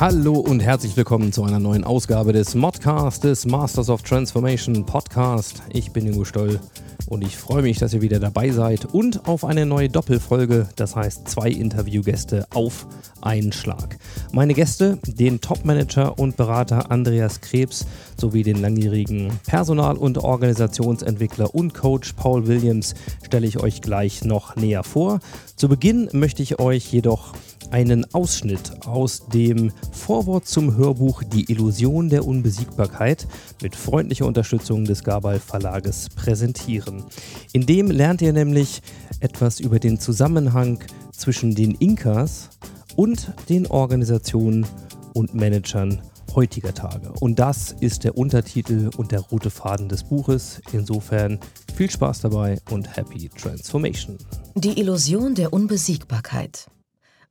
Hallo und herzlich willkommen zu einer neuen Ausgabe des Modcast des Masters of Transformation Podcast. Ich bin Ingo Stoll und ich freue mich, dass ihr wieder dabei seid und auf eine neue Doppelfolge, das heißt zwei Interviewgäste auf einen Schlag. Meine Gäste, den Topmanager und Berater Andreas Krebs sowie den langjährigen Personal- und Organisationsentwickler und Coach Paul Williams stelle ich euch gleich noch näher vor. Zu Beginn möchte ich euch jedoch einen Ausschnitt aus dem Vorwort zum Hörbuch Die Illusion der Unbesiegbarkeit mit freundlicher Unterstützung des Gabal Verlages präsentieren. In dem lernt ihr nämlich etwas über den Zusammenhang zwischen den Inkas und den Organisationen und Managern heutiger Tage. Und das ist der Untertitel und der rote Faden des Buches. Insofern viel Spaß dabei und happy Transformation. Die Illusion der Unbesiegbarkeit.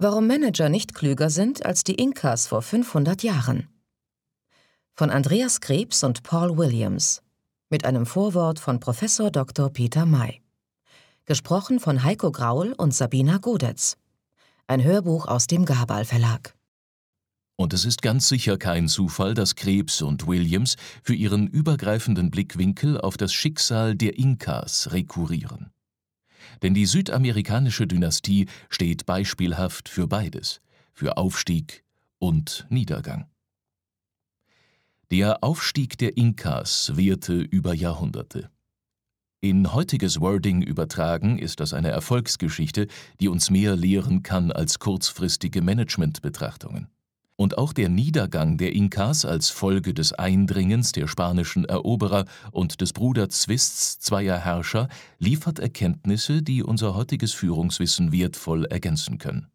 Warum Manager nicht klüger sind als die Inkas vor 500 Jahren. Von Andreas Krebs und Paul Williams. Mit einem Vorwort von Professor Dr. Peter May. Gesprochen von Heiko Graul und Sabina Godetz. Ein Hörbuch aus dem Gabal Verlag. Und es ist ganz sicher kein Zufall, dass Krebs und Williams für ihren übergreifenden Blickwinkel auf das Schicksal der Inkas rekurrieren. Denn die südamerikanische Dynastie steht beispielhaft für beides, für Aufstieg und Niedergang. Der Aufstieg der Inkas währte über Jahrhunderte. In heutiges Wording übertragen ist das eine Erfolgsgeschichte, die uns mehr lehren kann als kurzfristige Managementbetrachtungen. Und auch der Niedergang der Inkas als Folge des Eindringens der spanischen Eroberer und des Bruderzwists zweier Herrscher liefert Erkenntnisse, die unser heutiges Führungswissen wertvoll ergänzen können.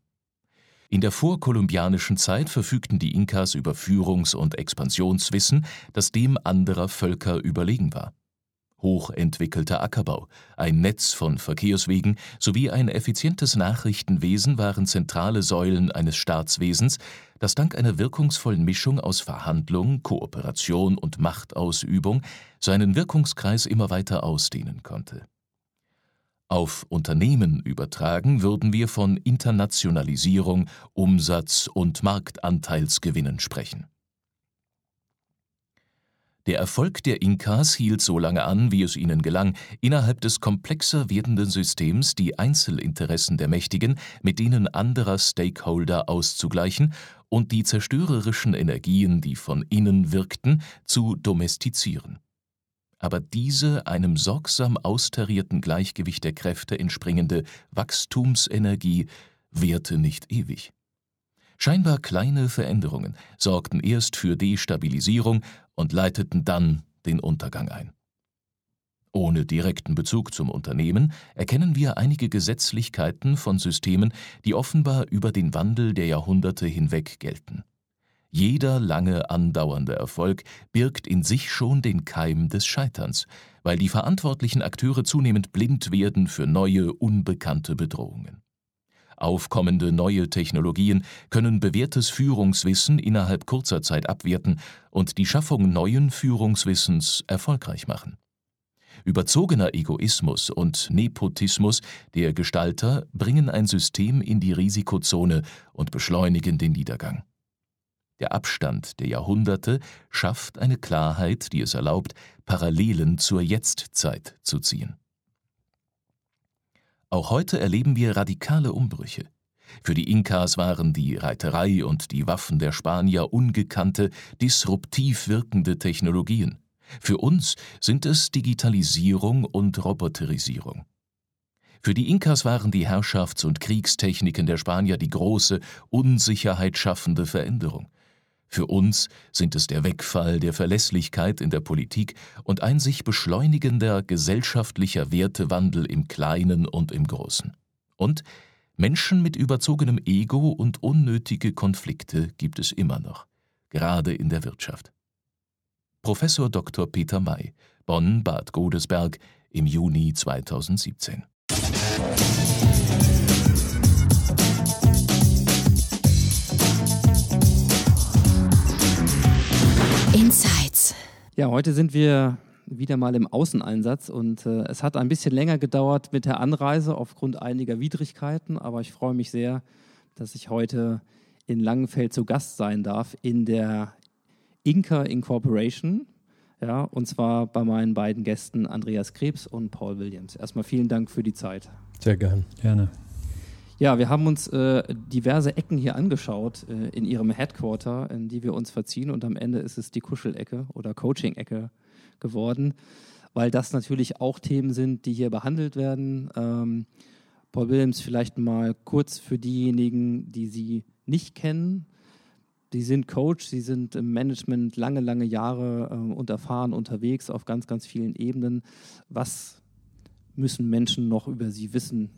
In der vorkolumbianischen Zeit verfügten die Inkas über Führungs- und Expansionswissen, das dem anderer Völker überlegen war hochentwickelter Ackerbau, ein Netz von Verkehrswegen sowie ein effizientes Nachrichtenwesen waren zentrale Säulen eines Staatswesens, das dank einer wirkungsvollen Mischung aus Verhandlung, Kooperation und Machtausübung seinen Wirkungskreis immer weiter ausdehnen konnte. Auf Unternehmen übertragen würden wir von Internationalisierung, Umsatz und Marktanteilsgewinnen sprechen. Der Erfolg der Inkas hielt so lange an, wie es ihnen gelang, innerhalb des komplexer werdenden Systems die Einzelinteressen der Mächtigen mit denen anderer Stakeholder auszugleichen und die zerstörerischen Energien, die von innen wirkten, zu domestizieren. Aber diese einem sorgsam austarierten Gleichgewicht der Kräfte entspringende Wachstumsenergie währte nicht ewig. Scheinbar kleine Veränderungen sorgten erst für Destabilisierung und leiteten dann den Untergang ein. Ohne direkten Bezug zum Unternehmen erkennen wir einige Gesetzlichkeiten von Systemen, die offenbar über den Wandel der Jahrhunderte hinweg gelten. Jeder lange andauernde Erfolg birgt in sich schon den Keim des Scheiterns, weil die verantwortlichen Akteure zunehmend blind werden für neue, unbekannte Bedrohungen. Aufkommende neue Technologien können bewährtes Führungswissen innerhalb kurzer Zeit abwerten und die Schaffung neuen Führungswissens erfolgreich machen. Überzogener Egoismus und Nepotismus der Gestalter bringen ein System in die Risikozone und beschleunigen den Niedergang. Der Abstand der Jahrhunderte schafft eine Klarheit, die es erlaubt, Parallelen zur Jetztzeit zu ziehen. Auch heute erleben wir radikale Umbrüche. Für die Inkas waren die Reiterei und die Waffen der Spanier ungekannte, disruptiv wirkende Technologien. Für uns sind es Digitalisierung und Roboterisierung. Für die Inkas waren die Herrschafts- und Kriegstechniken der Spanier die große, Unsicherheit schaffende Veränderung. Für uns sind es der Wegfall der Verlässlichkeit in der Politik und ein sich beschleunigender gesellschaftlicher Wertewandel im Kleinen und im Großen. Und Menschen mit überzogenem Ego und unnötige Konflikte gibt es immer noch, gerade in der Wirtschaft. Professor Dr. Peter May, Bonn-Bad Godesberg im Juni 2017. Insights. Ja, heute sind wir wieder mal im Außeneinsatz und äh, es hat ein bisschen länger gedauert mit der Anreise aufgrund einiger Widrigkeiten, aber ich freue mich sehr, dass ich heute in Langenfeld zu Gast sein darf in der Inca Incorporation. Ja, und zwar bei meinen beiden Gästen Andreas Krebs und Paul Williams. Erstmal vielen Dank für die Zeit. Sehr gern. Gerne. Ja, wir haben uns äh, diverse Ecken hier angeschaut äh, in ihrem Headquarter, in die wir uns verziehen und am Ende ist es die Kuschelecke oder Coaching-Ecke geworden, weil das natürlich auch Themen sind, die hier behandelt werden. Ähm, Paul Williams vielleicht mal kurz für diejenigen, die Sie nicht kennen. Die sind Coach, sie sind im Management lange, lange Jahre äh, und erfahren unterwegs auf ganz, ganz vielen Ebenen. Was müssen Menschen noch über sie wissen,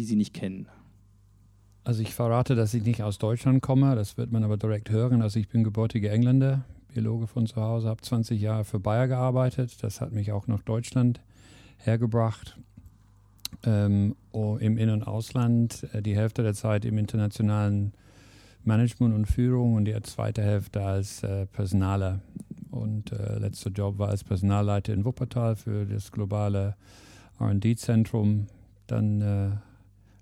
die sie nicht kennen? Also ich verrate, dass ich nicht aus Deutschland komme, das wird man aber direkt hören. Also ich bin gebürtiger Engländer, Biologe von zu Hause, habe 20 Jahre für Bayer gearbeitet. Das hat mich auch nach Deutschland hergebracht. Ähm, oh, Im In- und Ausland, äh, die Hälfte der Zeit im internationalen Management und Führung und die zweite Hälfte als äh, Personaler. Und äh, letzter Job war als Personalleiter in Wuppertal für das globale RD-Zentrum. Dann äh,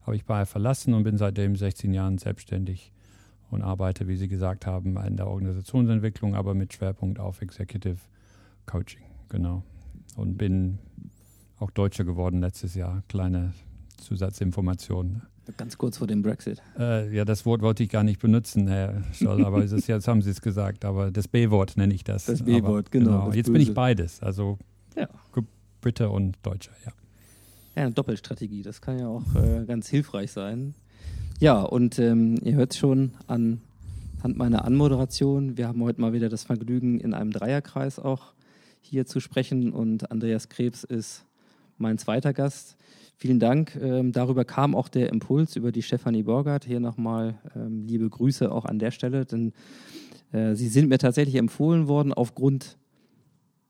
habe ich Bayer verlassen und bin seitdem 16 Jahren selbstständig und arbeite, wie Sie gesagt haben, in der Organisationsentwicklung, aber mit Schwerpunkt auf Executive Coaching. Genau. Und bin auch Deutscher geworden letztes Jahr. Kleine Zusatzinformation. Ganz kurz vor dem Brexit. Äh, ja, das Wort wollte ich gar nicht benutzen, Herr Scholl, aber ist, jetzt haben Sie es gesagt. Aber das B-Wort nenne ich das. Das B-Wort, genau. genau. Jetzt bin ich beides, also ja. Brite und Deutscher, ja. Ja, eine Doppelstrategie, das kann ja auch äh, ganz hilfreich sein. Ja, und ähm, ihr hört schon anhand meiner Anmoderation, wir haben heute mal wieder das Vergnügen, in einem Dreierkreis auch hier zu sprechen und Andreas Krebs ist mein zweiter Gast. Vielen Dank. Ähm, darüber kam auch der Impuls über die Stefanie Borgert. Hier nochmal ähm, liebe Grüße auch an der Stelle, denn äh, sie sind mir tatsächlich empfohlen worden aufgrund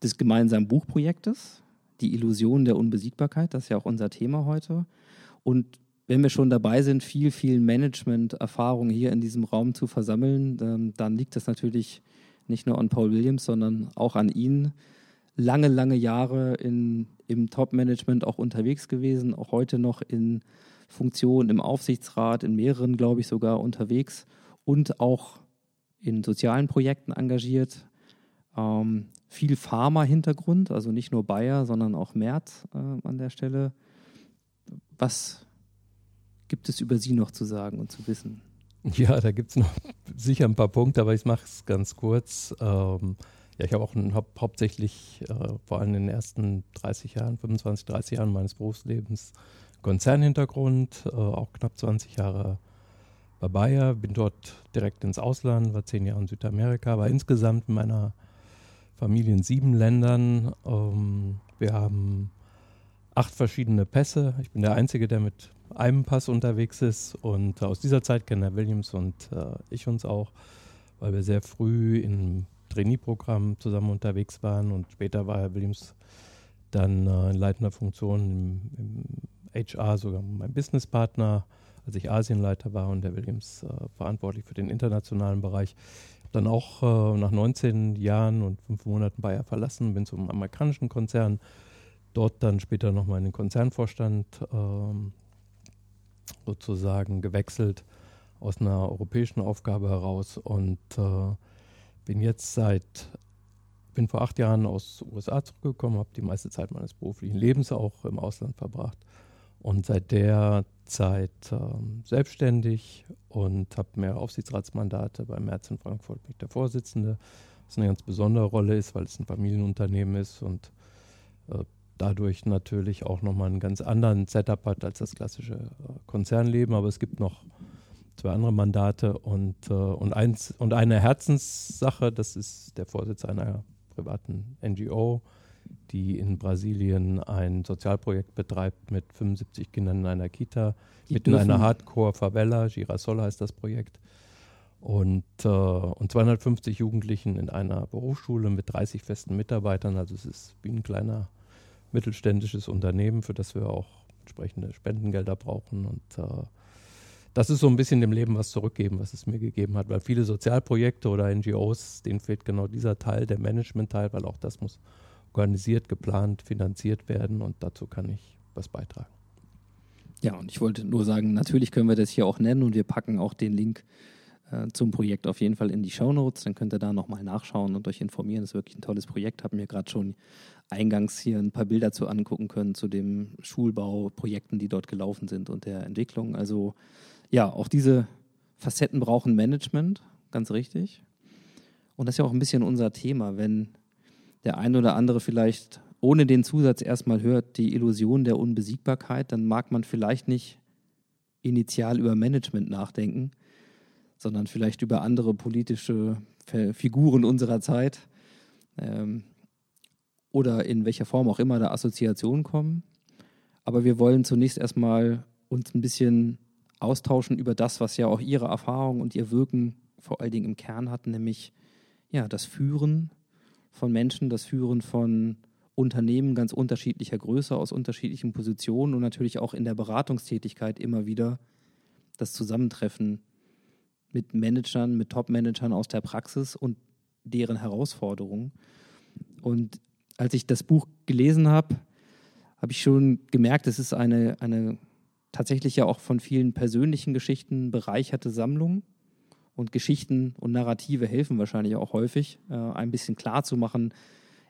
des gemeinsamen Buchprojektes, die Illusion der Unbesiegbarkeit. Das ist ja auch unser Thema heute. Und wenn wir schon dabei sind, viel, viel Management-Erfahrung hier in diesem Raum zu versammeln, ähm, dann liegt das natürlich nicht nur an Paul Williams, sondern auch an Ihnen. Lange, lange Jahre in im Top-Management auch unterwegs gewesen, auch heute noch in Funktionen im Aufsichtsrat, in mehreren, glaube ich, sogar unterwegs und auch in sozialen Projekten engagiert. Ähm, viel Pharma-Hintergrund, also nicht nur Bayer, sondern auch Merz äh, an der Stelle. Was gibt es über Sie noch zu sagen und zu wissen? Ja, da gibt es noch sicher ein paar Punkte, aber ich mache es ganz kurz. Ähm, ja, ich habe auch einen, hab hauptsächlich äh, vor allem in den ersten 30 Jahren, 25, 30 Jahren meines Berufslebens Konzernhintergrund, äh, auch knapp 20 Jahre bei Bayer, bin dort direkt ins Ausland, war zehn Jahre in Südamerika, aber insgesamt in meiner Familie in sieben Ländern. Ähm, wir haben acht verschiedene Pässe. Ich bin der Einzige, der mit einem Pass unterwegs ist und aus dieser Zeit kennen Herr Williams und äh, ich uns auch, weil wir sehr früh in Trainee-Programm zusammen unterwegs waren und später war Herr Williams dann äh, in leitender Funktion im, im, HR, sogar mein Businesspartner, als ich Asienleiter war und Herr Williams äh, verantwortlich für den internationalen Bereich. Dann auch äh, nach 19 Jahren und fünf Monaten Bayer verlassen, bin zum amerikanischen Konzern, dort dann später nochmal in den Konzernvorstand ähm, sozusagen gewechselt aus einer europäischen Aufgabe heraus und äh, bin jetzt seit, bin vor acht Jahren aus den USA zurückgekommen, habe die meiste Zeit meines beruflichen Lebens auch im Ausland verbracht und seit der Zeit ähm, selbstständig und habe mehr Aufsichtsratsmandate bei Merz in Frankfurt, bin ich der Vorsitzende, was eine ganz besondere Rolle ist, weil es ein Familienunternehmen ist und äh, dadurch natürlich auch nochmal einen ganz anderen Setup hat als das klassische äh, Konzernleben, aber es gibt noch zwei andere Mandate und, äh, und, eins, und eine Herzenssache, das ist der Vorsitz einer privaten NGO, die in Brasilien ein Sozialprojekt betreibt mit 75 Kindern in einer Kita, die mitten in einer Hardcore-Favela, Girasol heißt das Projekt. und, äh, und 250 Jugendlichen in einer Berufsschule mit 30 festen Mitarbeitern. Also es ist wie ein kleiner mittelständisches Unternehmen, für das wir auch entsprechende Spendengelder brauchen. Und äh, das ist so ein bisschen dem Leben was zurückgeben, was es mir gegeben hat. Weil viele Sozialprojekte oder NGOs, denen fehlt genau dieser Teil, der Management-Teil, weil auch das muss organisiert, geplant, finanziert werden und dazu kann ich was beitragen. Ja, und ich wollte nur sagen, natürlich können wir das hier auch nennen und wir packen auch den Link äh, zum Projekt auf jeden Fall in die Show Notes. Dann könnt ihr da nochmal nachschauen und euch informieren. Das ist wirklich ein tolles Projekt. Haben mir gerade schon eingangs hier ein paar Bilder zu angucken können zu dem Schulbauprojekten, die dort gelaufen sind und der Entwicklung. Also ja, auch diese Facetten brauchen Management, ganz richtig. Und das ist ja auch ein bisschen unser Thema, wenn der eine oder andere vielleicht ohne den Zusatz erstmal hört, die Illusion der Unbesiegbarkeit, dann mag man vielleicht nicht initial über Management nachdenken, sondern vielleicht über andere politische Figuren unserer Zeit ähm, oder in welcher Form auch immer da Assoziationen kommen. Aber wir wollen zunächst erstmal uns ein bisschen austauschen über das, was ja auch Ihre Erfahrung und Ihr Wirken vor allen Dingen im Kern hatten, nämlich ja, das Führen von Menschen, das Führen von Unternehmen ganz unterschiedlicher Größe, aus unterschiedlichen Positionen und natürlich auch in der Beratungstätigkeit immer wieder das Zusammentreffen mit Managern, mit Top-Managern aus der Praxis und deren Herausforderungen. Und als ich das Buch gelesen habe, habe ich schon gemerkt, es ist eine, eine tatsächlich ja auch von vielen persönlichen Geschichten bereicherte Sammlung. Und Geschichten und Narrative helfen wahrscheinlich auch häufig, äh, ein bisschen klar zu machen,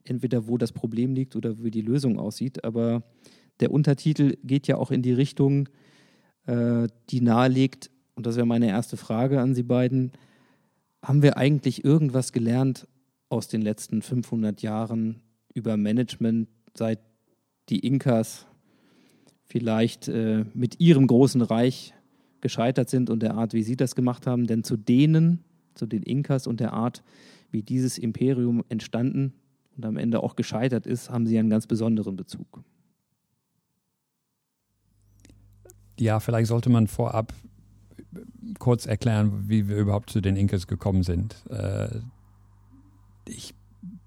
entweder wo das Problem liegt oder wie die Lösung aussieht. Aber der Untertitel geht ja auch in die Richtung, äh, die nahelegt, und das wäre meine erste Frage an Sie beiden, haben wir eigentlich irgendwas gelernt aus den letzten 500 Jahren über Management, seit die Inkas vielleicht äh, mit ihrem großen Reich gescheitert sind und der Art, wie sie das gemacht haben? Denn zu denen, zu den Inkas und der Art, wie dieses Imperium entstanden und am Ende auch gescheitert ist, haben sie einen ganz besonderen Bezug. Ja, vielleicht sollte man vorab kurz erklären, wie wir überhaupt zu den Inkas gekommen sind. Äh, ich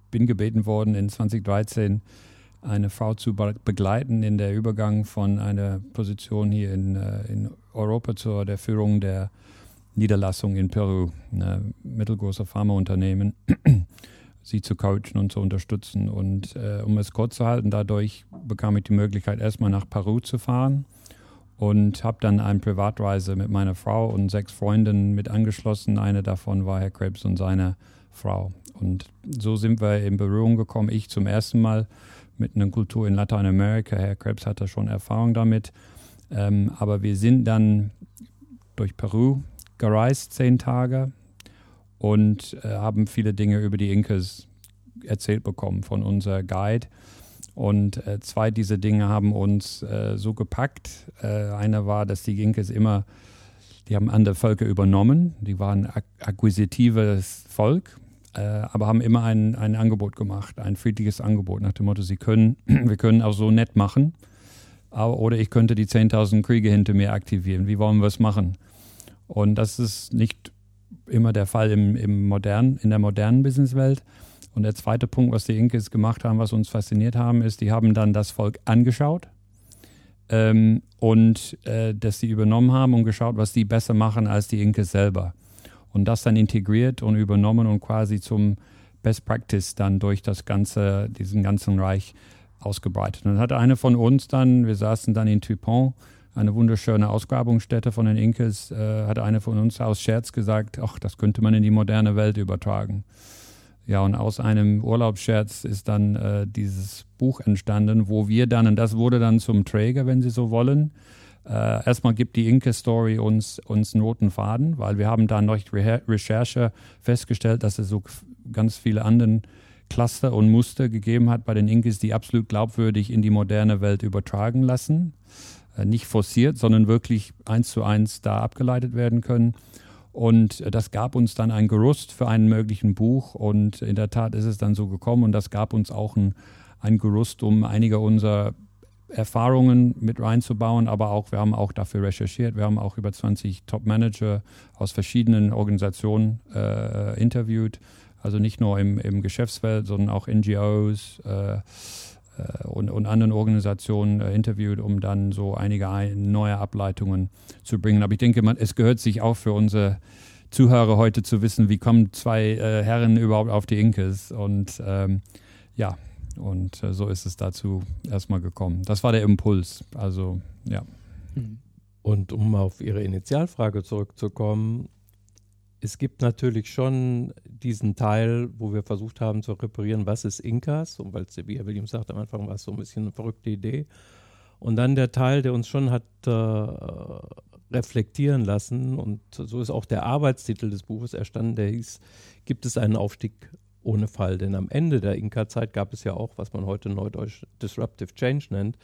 bin gebeten worden, in 2013 eine Frau zu begleiten in der Übergang von einer Position hier in, äh, in Europa zur der Führung der Niederlassung in Peru, ein mittelgroßer Pharmaunternehmen, sie zu coachen und zu unterstützen. Und äh, um es kurz zu halten, dadurch bekam ich die Möglichkeit, erstmal nach Peru zu fahren und habe dann eine Privatreise mit meiner Frau und sechs Freundinnen mit angeschlossen. Eine davon war Herr Krebs und seine Frau. Und so sind wir in Berührung gekommen. Ich zum ersten Mal mit einer Kultur in Lateinamerika. Herr Krebs hatte schon Erfahrung damit. Ähm, aber wir sind dann durch Peru gereist, zehn Tage, und äh, haben viele Dinge über die Inkas erzählt bekommen von unser Guide. Und äh, zwei dieser Dinge haben uns äh, so gepackt. Äh, einer war, dass die Ginkes immer, die haben andere Völker übernommen. Die waren ak akquisitives Volk, äh, aber haben immer ein, ein Angebot gemacht, ein friedliches Angebot nach dem Motto, sie können, wir können auch so nett machen. Aber, oder ich könnte die 10.000 Kriege hinter mir aktivieren. Wie wollen wir es machen? Und das ist nicht immer der Fall im, im modernen, in der modernen Businesswelt. Und der zweite Punkt, was die Inkes gemacht haben, was uns fasziniert haben, ist, die haben dann das Volk angeschaut ähm, und äh, das sie übernommen haben und geschaut, was die besser machen als die Inkes selber. Und das dann integriert und übernommen und quasi zum Best Practice dann durch das ganze, diesen ganzen Reich ausgebreitet. Und dann hat eine von uns dann, wir saßen dann in Tupon, eine wunderschöne Ausgrabungsstätte von den Inkes, äh, hat eine von uns aus Scherz gesagt, ach, das könnte man in die moderne Welt übertragen. Ja, und aus einem Urlaubsscherz ist dann äh, dieses Buch entstanden, wo wir dann, und das wurde dann zum Träger, wenn Sie so wollen. Äh, erstmal gibt die Inke-Story uns, uns einen roten Faden, weil wir haben da Re Recherche festgestellt, dass es so ganz viele andere Cluster und Muster gegeben hat bei den Inkes, die absolut glaubwürdig in die moderne Welt übertragen lassen. Äh, nicht forciert, sondern wirklich eins zu eins da abgeleitet werden können. Und das gab uns dann ein Gerüst für einen möglichen Buch. Und in der Tat ist es dann so gekommen. Und das gab uns auch ein, ein Gerüst, um einige unserer Erfahrungen mit reinzubauen, aber auch, wir haben auch dafür recherchiert, wir haben auch über 20 Top-Manager aus verschiedenen Organisationen äh, interviewt, also nicht nur im, im Geschäftsfeld, sondern auch NGOs äh, äh, und, und anderen Organisationen äh, interviewt, um dann so einige neue Ableitungen zu bringen. Aber ich denke, man, es gehört sich auch für unsere Zuhörer heute zu wissen, wie kommen zwei äh, Herren überhaupt auf die Inkes und ähm, ja, und äh, so ist es dazu erstmal gekommen. Das war der Impuls. Also, ja. Mhm. Und um auf Ihre Initialfrage zurückzukommen, es gibt natürlich schon diesen Teil, wo wir versucht haben zu reparieren, was ist Inkas? Und weil Herr Williams sagt, am Anfang war es so ein bisschen eine verrückte Idee. Und dann der Teil, der uns schon hat äh, reflektieren lassen, und so ist auch der Arbeitstitel des Buches erstanden, der hieß, gibt es einen Aufstieg ohne Fall. Denn am Ende der Inka-Zeit gab es ja auch, was man heute neudeutsch Disruptive Change nennt.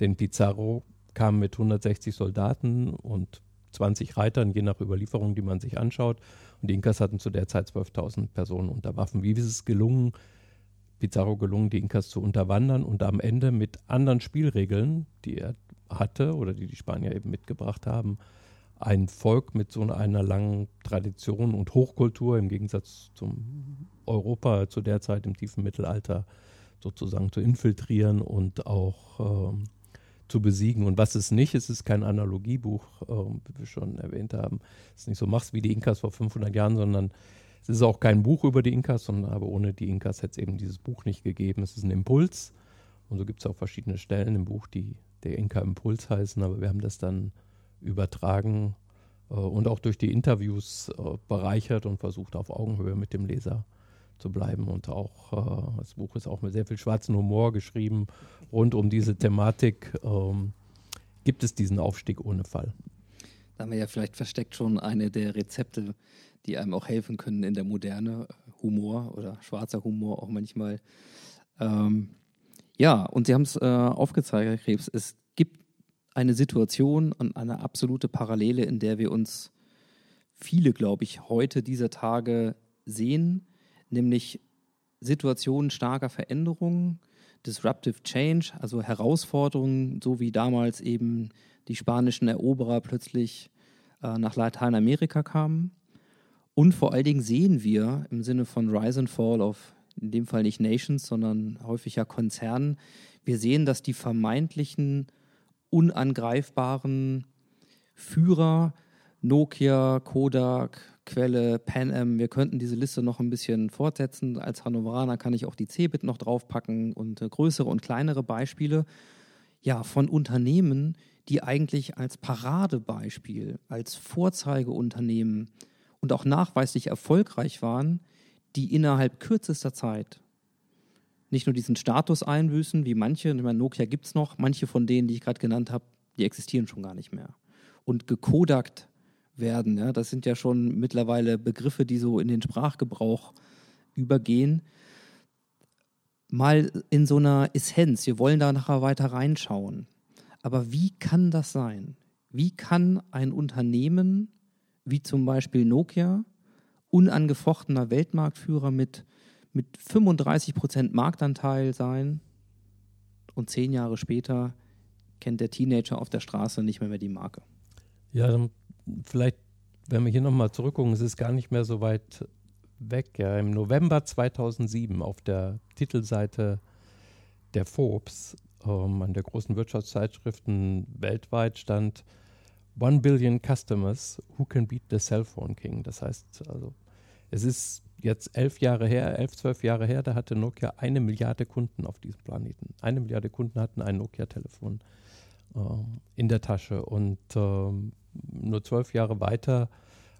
Denn Pizarro kam mit 160 Soldaten und 20 Reitern, je nach Überlieferung, die man sich anschaut. Und die Inkas hatten zu der Zeit 12.000 Personen unter Waffen. Wie ist es gelungen, Pizarro gelungen, die Inkas zu unterwandern und am Ende mit anderen Spielregeln, die er hatte oder die die Spanier eben mitgebracht haben, ein Volk mit so einer langen Tradition und Hochkultur im Gegensatz zum Europa zu der Zeit im tiefen Mittelalter sozusagen zu infiltrieren und auch ähm, zu besiegen. Und was es nicht ist, ist kein Analogiebuch, ähm, wie wir schon erwähnt haben. Es ist nicht so, machst wie die Inkas vor 500 Jahren, sondern es ist auch kein Buch über die Inkas, sondern aber ohne die Inkas hätte es eben dieses Buch nicht gegeben. Es ist ein Impuls. Und so gibt es auch verschiedene Stellen im Buch, die der Inka-Impuls heißen, aber wir haben das dann übertragen äh, und auch durch die Interviews äh, bereichert und versucht auf Augenhöhe mit dem Leser zu bleiben. Und auch äh, das Buch ist auch mit sehr viel schwarzen Humor geschrieben. Rund um diese Thematik ähm, gibt es diesen Aufstieg ohne Fall. Da haben wir ja vielleicht versteckt schon eine der Rezepte, die einem auch helfen können in der Moderne. Humor oder schwarzer Humor auch manchmal. Ähm, ja, und Sie haben es äh, aufgezeigt, Herr Krebs. Es gibt eine Situation und eine absolute Parallele, in der wir uns viele, glaube ich, heute dieser Tage sehen, nämlich Situationen starker Veränderungen, Disruptive Change, also Herausforderungen, so wie damals eben die spanischen Eroberer plötzlich äh, nach Lateinamerika kamen. Und vor allen Dingen sehen wir im Sinne von Rise and Fall of in dem Fall nicht Nations, sondern häufig ja Konzernen. Wir sehen, dass die vermeintlichen unangreifbaren Führer, Nokia, Kodak, Quelle, Pan Am, wir könnten diese Liste noch ein bisschen fortsetzen. Als Hannoveraner kann ich auch die Cebit noch draufpacken und äh, größere und kleinere Beispiele ja, von Unternehmen, die eigentlich als Paradebeispiel, als Vorzeigeunternehmen und auch nachweislich erfolgreich waren, die innerhalb kürzester Zeit nicht nur diesen Status einbüßen, wie manche, ich meine, Nokia gibt es noch, manche von denen, die ich gerade genannt habe, die existieren schon gar nicht mehr. Und gekodakt werden, ja, das sind ja schon mittlerweile Begriffe, die so in den Sprachgebrauch übergehen. Mal in so einer Essenz, wir wollen da nachher weiter reinschauen. Aber wie kann das sein? Wie kann ein Unternehmen wie zum Beispiel Nokia unangefochtener Weltmarktführer mit, mit 35 Prozent Marktanteil sein und zehn Jahre später kennt der Teenager auf der Straße nicht mehr, mehr die Marke. Ja, vielleicht, wenn wir hier nochmal zurückgucken, es ist gar nicht mehr so weit weg. Ja. Im November 2007 auf der Titelseite der Forbes, ähm, an der großen Wirtschaftszeitschriften weltweit stand, One Billion Customers, Who Can Beat the Cell Phone King? Das heißt, also, es ist jetzt elf Jahre her, elf, zwölf Jahre her, da hatte Nokia eine Milliarde Kunden auf diesem Planeten. Eine Milliarde Kunden hatten ein Nokia-Telefon in der Tasche. Und ähm, nur zwölf Jahre weiter,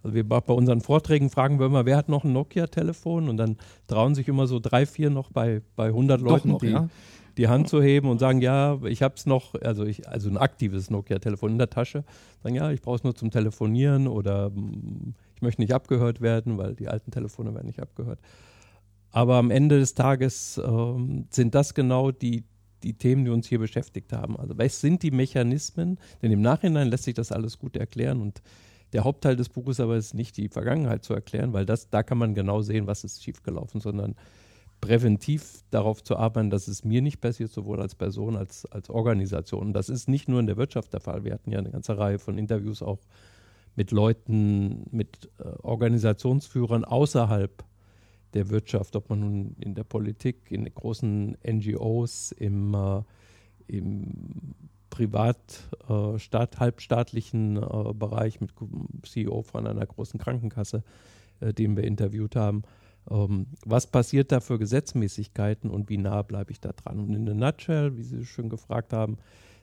also wir bei unseren Vorträgen fragen wir immer, wer hat noch ein Nokia-Telefon? Und dann trauen sich immer so drei, vier noch bei, bei 100 Leuten, noch, die, ja? die Hand zu heben und sagen, ja, ich habe es noch, also ich, also ein aktives Nokia-Telefon in der Tasche, sagen, ja, ich brauche es nur zum Telefonieren oder mm, ich möchte nicht abgehört werden, weil die alten Telefone werden nicht abgehört. Aber am Ende des Tages ähm, sind das genau die, die Themen, die uns hier beschäftigt haben. Also was sind die Mechanismen? Denn im Nachhinein lässt sich das alles gut erklären und der Hauptteil des Buches aber ist nicht die Vergangenheit zu erklären, weil das, da kann man genau sehen, was ist schiefgelaufen, sondern präventiv darauf zu arbeiten, dass es mir nicht passiert, sowohl als Person als als Organisation. Und das ist nicht nur in der Wirtschaft der Fall. Wir hatten ja eine ganze Reihe von Interviews auch mit Leuten, mit äh, Organisationsführern außerhalb der Wirtschaft, ob man nun in der Politik, in großen NGOs, im, äh, im privat, äh, staat, halbstaatlichen äh, Bereich mit CEO von einer großen Krankenkasse, äh, den wir interviewt haben. Ähm, was passiert da für Gesetzmäßigkeiten und wie nah bleibe ich da dran? Und in der Nutshell, wie Sie schon gefragt haben,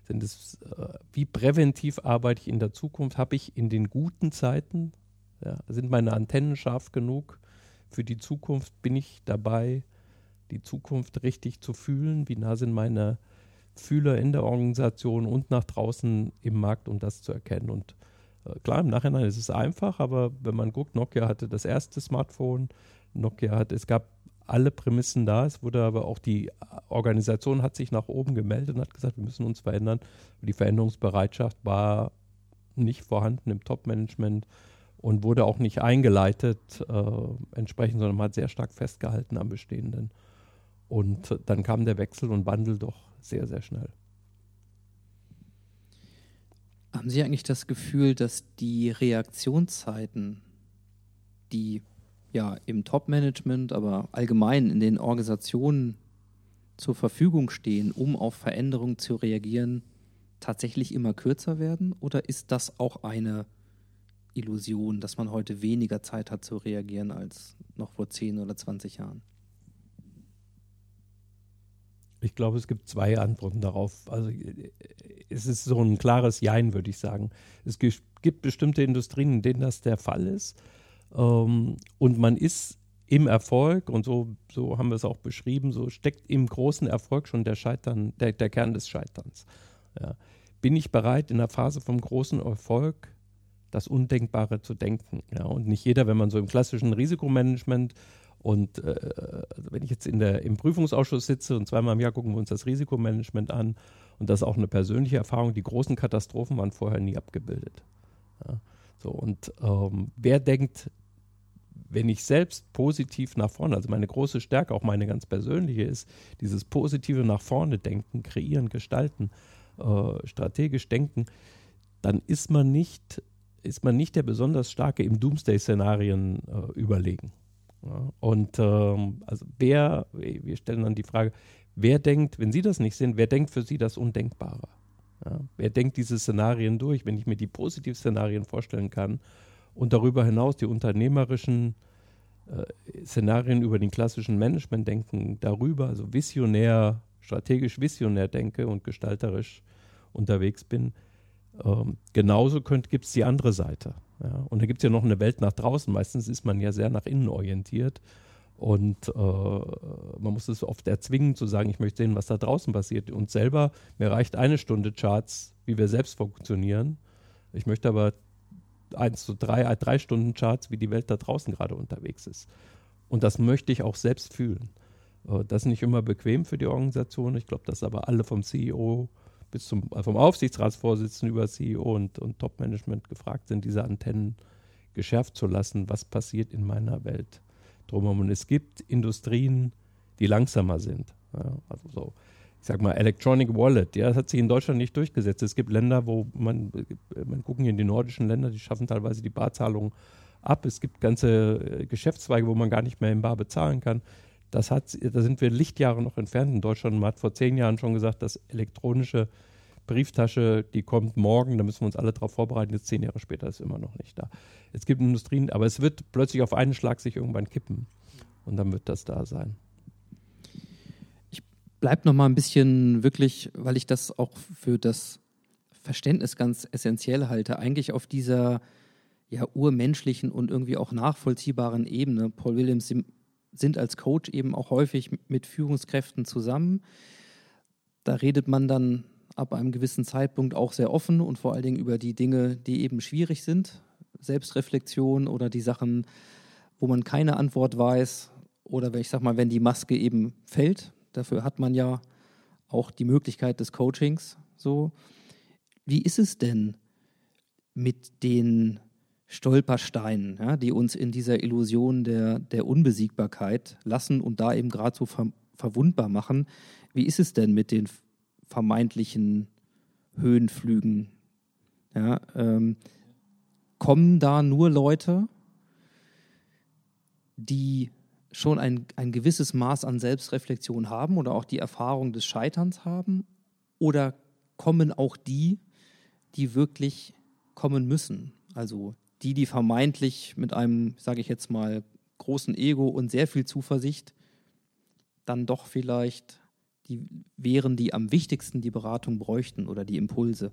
sind es, äh, wie präventiv arbeite ich in der Zukunft? Habe ich in den guten Zeiten, ja, sind meine Antennen scharf genug für die Zukunft? Bin ich dabei, die Zukunft richtig zu fühlen? Wie nah sind meine Fühler in der Organisation und nach draußen im Markt, um das zu erkennen? Und äh, klar, im Nachhinein ist es einfach, aber wenn man guckt, Nokia hatte das erste Smartphone, Nokia hat, es gab alle Prämissen da. Es wurde aber auch die Organisation hat sich nach oben gemeldet und hat gesagt, wir müssen uns verändern. Die Veränderungsbereitschaft war nicht vorhanden im Top-Management und wurde auch nicht eingeleitet äh, entsprechend, sondern man hat sehr stark festgehalten am Bestehenden. Und dann kam der Wechsel und Wandel doch sehr, sehr schnell. Haben Sie eigentlich das Gefühl, dass die Reaktionszeiten, die ja im Top-Management, aber allgemein in den Organisationen zur Verfügung stehen, um auf Veränderungen zu reagieren, tatsächlich immer kürzer werden? Oder ist das auch eine Illusion, dass man heute weniger Zeit hat zu reagieren als noch vor 10 oder 20 Jahren? Ich glaube, es gibt zwei Antworten darauf. Also es ist so ein klares Jein, würde ich sagen. Es gibt bestimmte Industrien, in denen das der Fall ist. Ähm, und man ist im Erfolg, und so, so haben wir es auch beschrieben, so steckt im großen Erfolg schon der Scheitern, der, der Kern des Scheiterns. Ja. Bin ich bereit, in der Phase vom großen Erfolg das Undenkbare zu denken? Ja? Und nicht jeder, wenn man so im klassischen Risikomanagement und äh, also wenn ich jetzt in der, im Prüfungsausschuss sitze und zweimal im Jahr gucken wir uns das Risikomanagement an und das ist auch eine persönliche Erfahrung, die großen Katastrophen waren vorher nie abgebildet. Ja? So, und ähm, wer denkt, wenn ich selbst positiv nach vorne, also meine große Stärke, auch meine ganz persönliche ist, dieses positive nach vorne denken, kreieren, gestalten, äh, strategisch denken, dann ist man nicht, ist man nicht der besonders starke im Doomsday-Szenarien äh, überlegen. Ja, und ähm, also wer, wir stellen dann die Frage, wer denkt, wenn Sie das nicht sind, wer denkt für Sie das Undenkbare? Ja, wer denkt diese Szenarien durch, wenn ich mir die Positivszenarien vorstellen kann und darüber hinaus die unternehmerischen äh, Szenarien über den klassischen Management-Denken darüber, also visionär, strategisch visionär denke und gestalterisch unterwegs bin. Ähm, genauso gibt es die andere Seite. Ja? Und da gibt es ja noch eine Welt nach draußen. Meistens ist man ja sehr nach innen orientiert. Und äh, man muss es oft erzwingen zu sagen, ich möchte sehen, was da draußen passiert. Und selber, mir reicht eine Stunde Charts, wie wir selbst funktionieren. Ich möchte aber eins zu drei, drei Stunden Charts, wie die Welt da draußen gerade unterwegs ist. Und das möchte ich auch selbst fühlen. Äh, das ist nicht immer bequem für die Organisation. Ich glaube, dass aber alle vom CEO bis zum äh, vom Aufsichtsratsvorsitzenden über CEO und, und Top-Management gefragt sind, diese Antennen geschärft zu lassen, was passiert in meiner Welt drumherum. Und es gibt Industrien, die langsamer sind. Ja, also so ich sag mal, Electronic Wallet, ja, das hat sich in Deutschland nicht durchgesetzt. Es gibt Länder, wo man, man gucken in die nordischen Länder, die schaffen teilweise die Barzahlung ab. Es gibt ganze äh, Geschäftszweige, wo man gar nicht mehr in Bar bezahlen kann. Das hat, da sind wir Lichtjahre noch entfernt in Deutschland. Man hat vor zehn Jahren schon gesagt, dass elektronische Brieftasche, die kommt morgen, da müssen wir uns alle darauf vorbereiten. Jetzt zehn Jahre später ist immer noch nicht da. Es gibt Industrien, aber es wird plötzlich auf einen Schlag sich irgendwann kippen. Und dann wird das da sein bleibt noch mal ein bisschen wirklich, weil ich das auch für das Verständnis ganz essentiell halte, eigentlich auf dieser ja, urmenschlichen und irgendwie auch nachvollziehbaren Ebene. Paul Williams sind als Coach eben auch häufig mit Führungskräften zusammen. Da redet man dann ab einem gewissen Zeitpunkt auch sehr offen und vor allen Dingen über die Dinge, die eben schwierig sind. Selbstreflexion oder die Sachen, wo man keine Antwort weiß. Oder ich sag mal, wenn die Maske eben fällt, Dafür hat man ja auch die Möglichkeit des Coachings. So, wie ist es denn mit den Stolpersteinen, ja, die uns in dieser Illusion der, der Unbesiegbarkeit lassen und da eben gerade so ver verwundbar machen. Wie ist es denn mit den vermeintlichen Höhenflügen? Ja, ähm, kommen da nur Leute, die schon ein, ein gewisses Maß an Selbstreflexion haben oder auch die Erfahrung des Scheiterns haben? Oder kommen auch die, die wirklich kommen müssen? Also die, die vermeintlich mit einem, sage ich jetzt mal, großen Ego und sehr viel Zuversicht dann doch vielleicht die wären, die am wichtigsten die Beratung bräuchten oder die Impulse.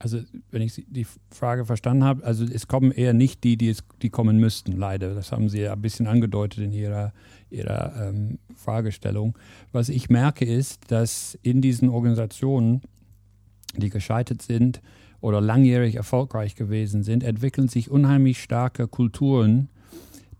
Also, wenn ich die Frage verstanden habe, also es kommen eher nicht die, die, es, die kommen müssten, leider. Das haben Sie ja ein bisschen angedeutet in Ihrer, Ihrer ähm, Fragestellung. Was ich merke ist, dass in diesen Organisationen, die gescheitert sind oder langjährig erfolgreich gewesen sind, entwickeln sich unheimlich starke Kulturen,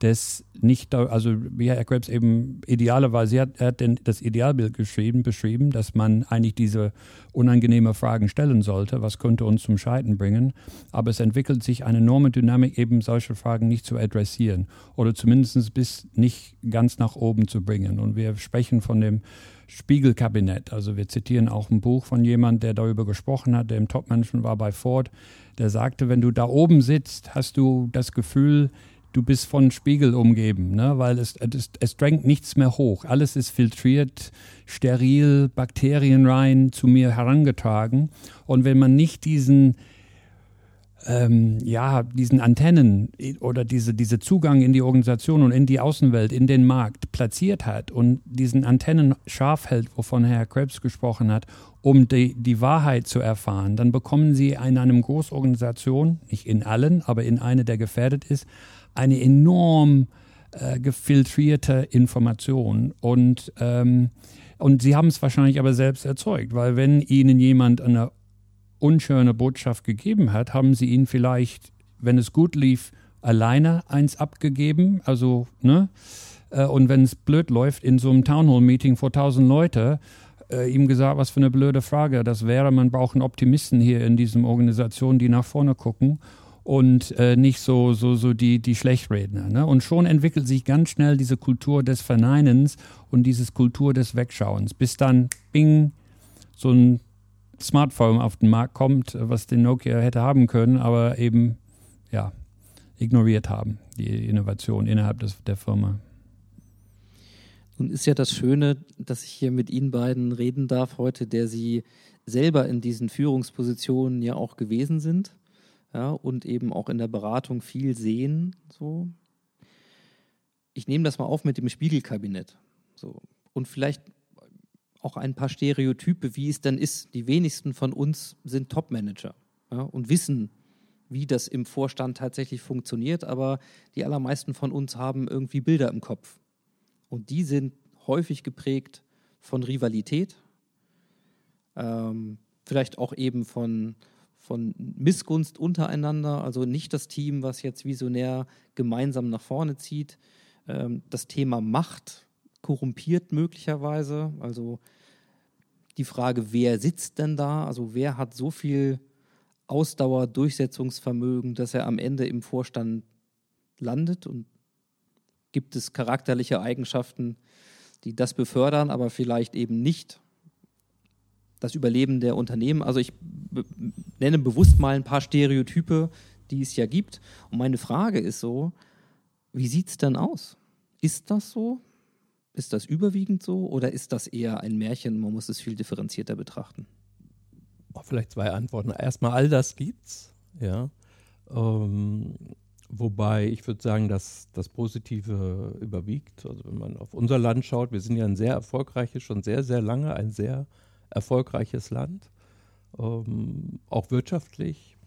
des nicht, also wie Herr Krebs eben idealerweise, er hat, er hat den, das Idealbild geschrieben, beschrieben, dass man eigentlich diese unangenehme Fragen stellen sollte, was könnte uns zum Scheitern bringen, aber es entwickelt sich eine enorme Dynamik, eben solche Fragen nicht zu adressieren oder zumindest bis nicht ganz nach oben zu bringen. Und wir sprechen von dem Spiegelkabinett. Also wir zitieren auch ein Buch von jemand, der darüber gesprochen hat, der im Top-Management war bei Ford, der sagte, wenn du da oben sitzt, hast du das Gefühl, du bist von Spiegel umgeben, ne? weil es, es, es drängt nichts mehr hoch. Alles ist filtriert, steril, Bakterien rein zu mir herangetragen. Und wenn man nicht diesen, ähm, ja, diesen Antennen oder diese, diese Zugang in die Organisation und in die Außenwelt, in den Markt platziert hat und diesen Antennen scharf hält, wovon Herr Krebs gesprochen hat, um die, die Wahrheit zu erfahren, dann bekommen Sie in einem Großorganisation, nicht in allen, aber in eine, der gefährdet ist, eine enorm äh, gefiltrierte Information. Und ähm, und sie haben es wahrscheinlich aber selbst erzeugt, weil wenn ihnen jemand eine unschöne Botschaft gegeben hat, haben sie ihn vielleicht, wenn es gut lief, alleine eins abgegeben, also ne, äh, und wenn es blöd läuft in so einem Townhall-Meeting vor tausend Leute, äh, ihm gesagt, was für eine blöde Frage das wäre. Man braucht einen Optimisten hier in diesen Organisationen, die nach vorne gucken und äh, nicht so, so, so die, die Schlechtredner. Ne? Und schon entwickelt sich ganz schnell diese Kultur des Verneinens und diese Kultur des Wegschauens, bis dann, bing, so ein Smartphone auf den Markt kommt, was den Nokia hätte haben können, aber eben, ja, ignoriert haben, die Innovation innerhalb des, der Firma. Nun ist ja das Schöne, dass ich hier mit Ihnen beiden reden darf heute, der Sie selber in diesen Führungspositionen ja auch gewesen sind ja, und eben auch in der Beratung viel sehen. So. Ich nehme das mal auf mit dem Spiegelkabinett. So. Und vielleicht auch ein paar Stereotype, wie es dann ist. Die wenigsten von uns sind Topmanager ja, und wissen, wie das im Vorstand tatsächlich funktioniert, aber die allermeisten von uns haben irgendwie Bilder im Kopf. Und die sind häufig geprägt von Rivalität, ähm, vielleicht auch eben von, von Missgunst untereinander, also nicht das Team, was jetzt visionär gemeinsam nach vorne zieht. Ähm, das Thema Macht korrumpiert möglicherweise, also die Frage, wer sitzt denn da, also wer hat so viel Ausdauer, Durchsetzungsvermögen, dass er am Ende im Vorstand landet und gibt es charakterliche Eigenschaften, die das befördern, aber vielleicht eben nicht das Überleben der Unternehmen. Also ich nenne bewusst mal ein paar Stereotype, die es ja gibt. Und meine Frage ist so, wie sieht es denn aus? Ist das so? Ist das überwiegend so oder ist das eher ein Märchen? Man muss es viel differenzierter betrachten. Oh, vielleicht zwei Antworten. Erstmal, all das gibt's, ja. Ähm, wobei ich würde sagen, dass das Positive überwiegt. Also wenn man auf unser Land schaut, wir sind ja ein sehr erfolgreiches, schon sehr, sehr lange ein sehr erfolgreiches Land ähm, auch wirtschaftlich,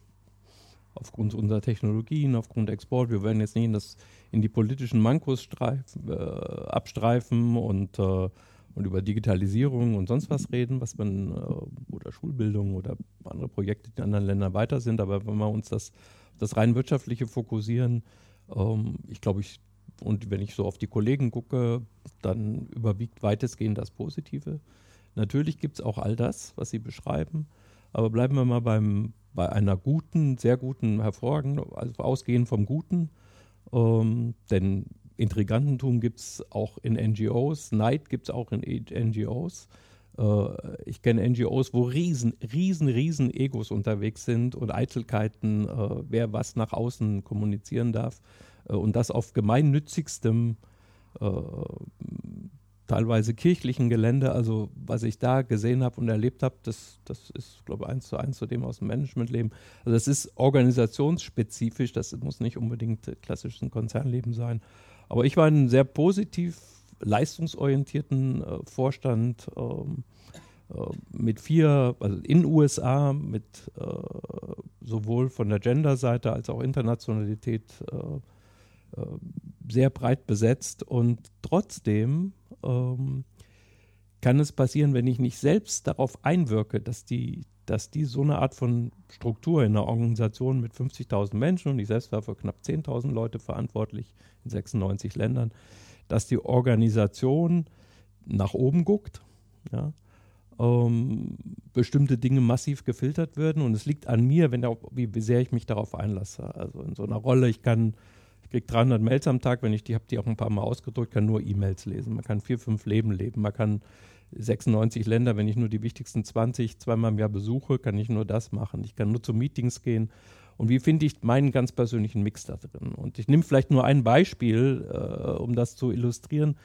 aufgrund unserer Technologien, aufgrund Export. Wir werden jetzt nicht in, das, in die politischen Mankos streif, äh, abstreifen und, äh, und über Digitalisierung und sonst was reden, was man, äh, oder Schulbildung oder andere Projekte, die in anderen Ländern weiter sind. Aber wenn wir uns das, das rein wirtschaftliche fokussieren, ähm, ich glaube, ich, und wenn ich so auf die Kollegen gucke, dann überwiegt weitestgehend das Positive. Natürlich gibt es auch all das, was Sie beschreiben. Aber bleiben wir mal beim, bei einer guten, sehr guten, hervorragenden, also ausgehend vom Guten, ähm, denn Intrigantentum gibt es auch in NGOs, Neid gibt es auch in NGOs. Äh, ich kenne NGOs, wo riesen, riesen, riesen Egos unterwegs sind und Eitelkeiten, äh, wer was nach außen kommunizieren darf. Äh, und das auf gemeinnützigstem, teilweise kirchlichen Gelände. Also was ich da gesehen habe und erlebt habe, das, das ist, glaube ich, eins zu eins zu dem aus dem Managementleben. Also das ist organisationsspezifisch, das muss nicht unbedingt klassisches Konzernleben sein. Aber ich war ein sehr positiv leistungsorientierten äh, Vorstand ähm, äh, mit vier, also in USA, mit äh, sowohl von der Gender-Seite als auch Internationalität äh, äh, sehr breit besetzt. Und trotzdem ähm, kann es passieren, wenn ich nicht selbst darauf einwirke, dass die, dass die so eine Art von Struktur in einer Organisation mit 50.000 Menschen und ich selbst war für knapp 10.000 Leute verantwortlich in 96 Ländern, dass die Organisation nach oben guckt, ja, ähm, bestimmte Dinge massiv gefiltert werden und es liegt an mir, wenn wie, wie sehr ich mich darauf einlasse. Also in so einer Rolle, ich kann, kriege 300 Mails am Tag, wenn ich die habe, die auch ein paar Mal ausgedrückt, kann nur E-Mails lesen. Man kann vier, fünf Leben leben. Man kann 96 Länder, wenn ich nur die wichtigsten 20 zweimal im Jahr besuche, kann ich nur das machen. Ich kann nur zu Meetings gehen und wie finde ich meinen ganz persönlichen Mix da drin? Und ich nehme vielleicht nur ein Beispiel, äh, um das zu illustrieren.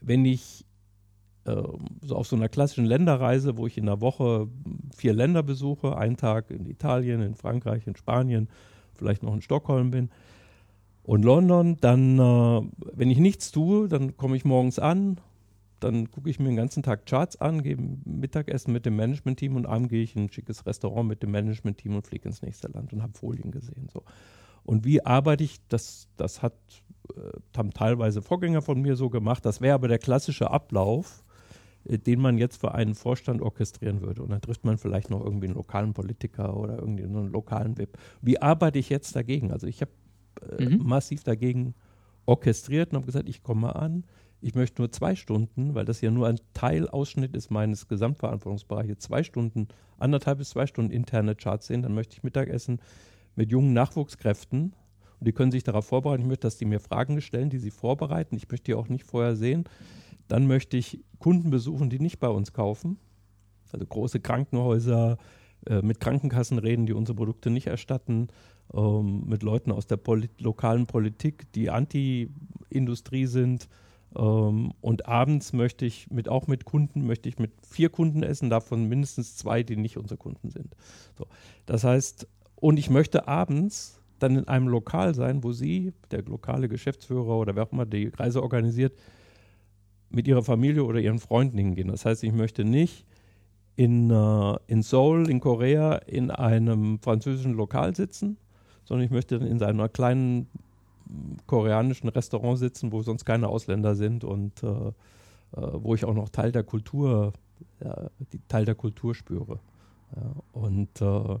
Wenn ich äh, so auf so einer klassischen Länderreise, wo ich in der Woche vier Länder besuche, einen Tag in Italien, in Frankreich, in Spanien, vielleicht noch in Stockholm bin und London, dann, äh, wenn ich nichts tue, dann komme ich morgens an, dann gucke ich mir den ganzen Tag Charts an, gehe Mittagessen mit dem Management-Team und abends gehe ich in ein schickes Restaurant mit dem Management-Team und fliege ins nächste Land und habe Folien gesehen. So. Und wie arbeite ich, das, das hat, äh, haben teilweise Vorgänger von mir so gemacht, das wäre aber der klassische Ablauf, äh, den man jetzt für einen Vorstand orchestrieren würde. Und dann trifft man vielleicht noch irgendwie einen lokalen Politiker oder irgendwie einen lokalen VIP. Wie arbeite ich jetzt dagegen? Also ich habe äh, mhm. massiv dagegen orchestriert und habe gesagt, ich komme an, ich möchte nur zwei Stunden, weil das ja nur ein Teilausschnitt ist meines Gesamtverantwortungsbereiches, zwei Stunden, anderthalb bis zwei Stunden interne Charts sehen, dann möchte ich Mittagessen mit jungen Nachwuchskräften und die können sich darauf vorbereiten. Ich möchte, dass die mir Fragen stellen, die sie vorbereiten. Ich möchte die auch nicht vorher sehen. Dann möchte ich Kunden besuchen, die nicht bei uns kaufen. Also große Krankenhäuser, äh, mit Krankenkassen reden, die unsere Produkte nicht erstatten, ähm, mit Leuten aus der Polit lokalen Politik, die Anti-Industrie sind, ähm, und abends möchte ich mit auch mit Kunden, möchte ich mit vier Kunden essen, davon mindestens zwei, die nicht unsere Kunden sind. So. Das heißt, und ich möchte abends dann in einem Lokal sein, wo Sie, der lokale Geschäftsführer oder wer auch immer die Reise organisiert, mit Ihrer Familie oder Ihren Freunden hingehen. Das heißt, ich möchte nicht in, uh, in Seoul, in Korea, in einem französischen Lokal sitzen, sondern ich möchte in einer kleinen koreanischen Restaurant sitzen, wo sonst keine Ausländer sind und äh, äh, wo ich auch noch Teil der Kultur, ja, Teil der Kultur spüre. Ja, und äh,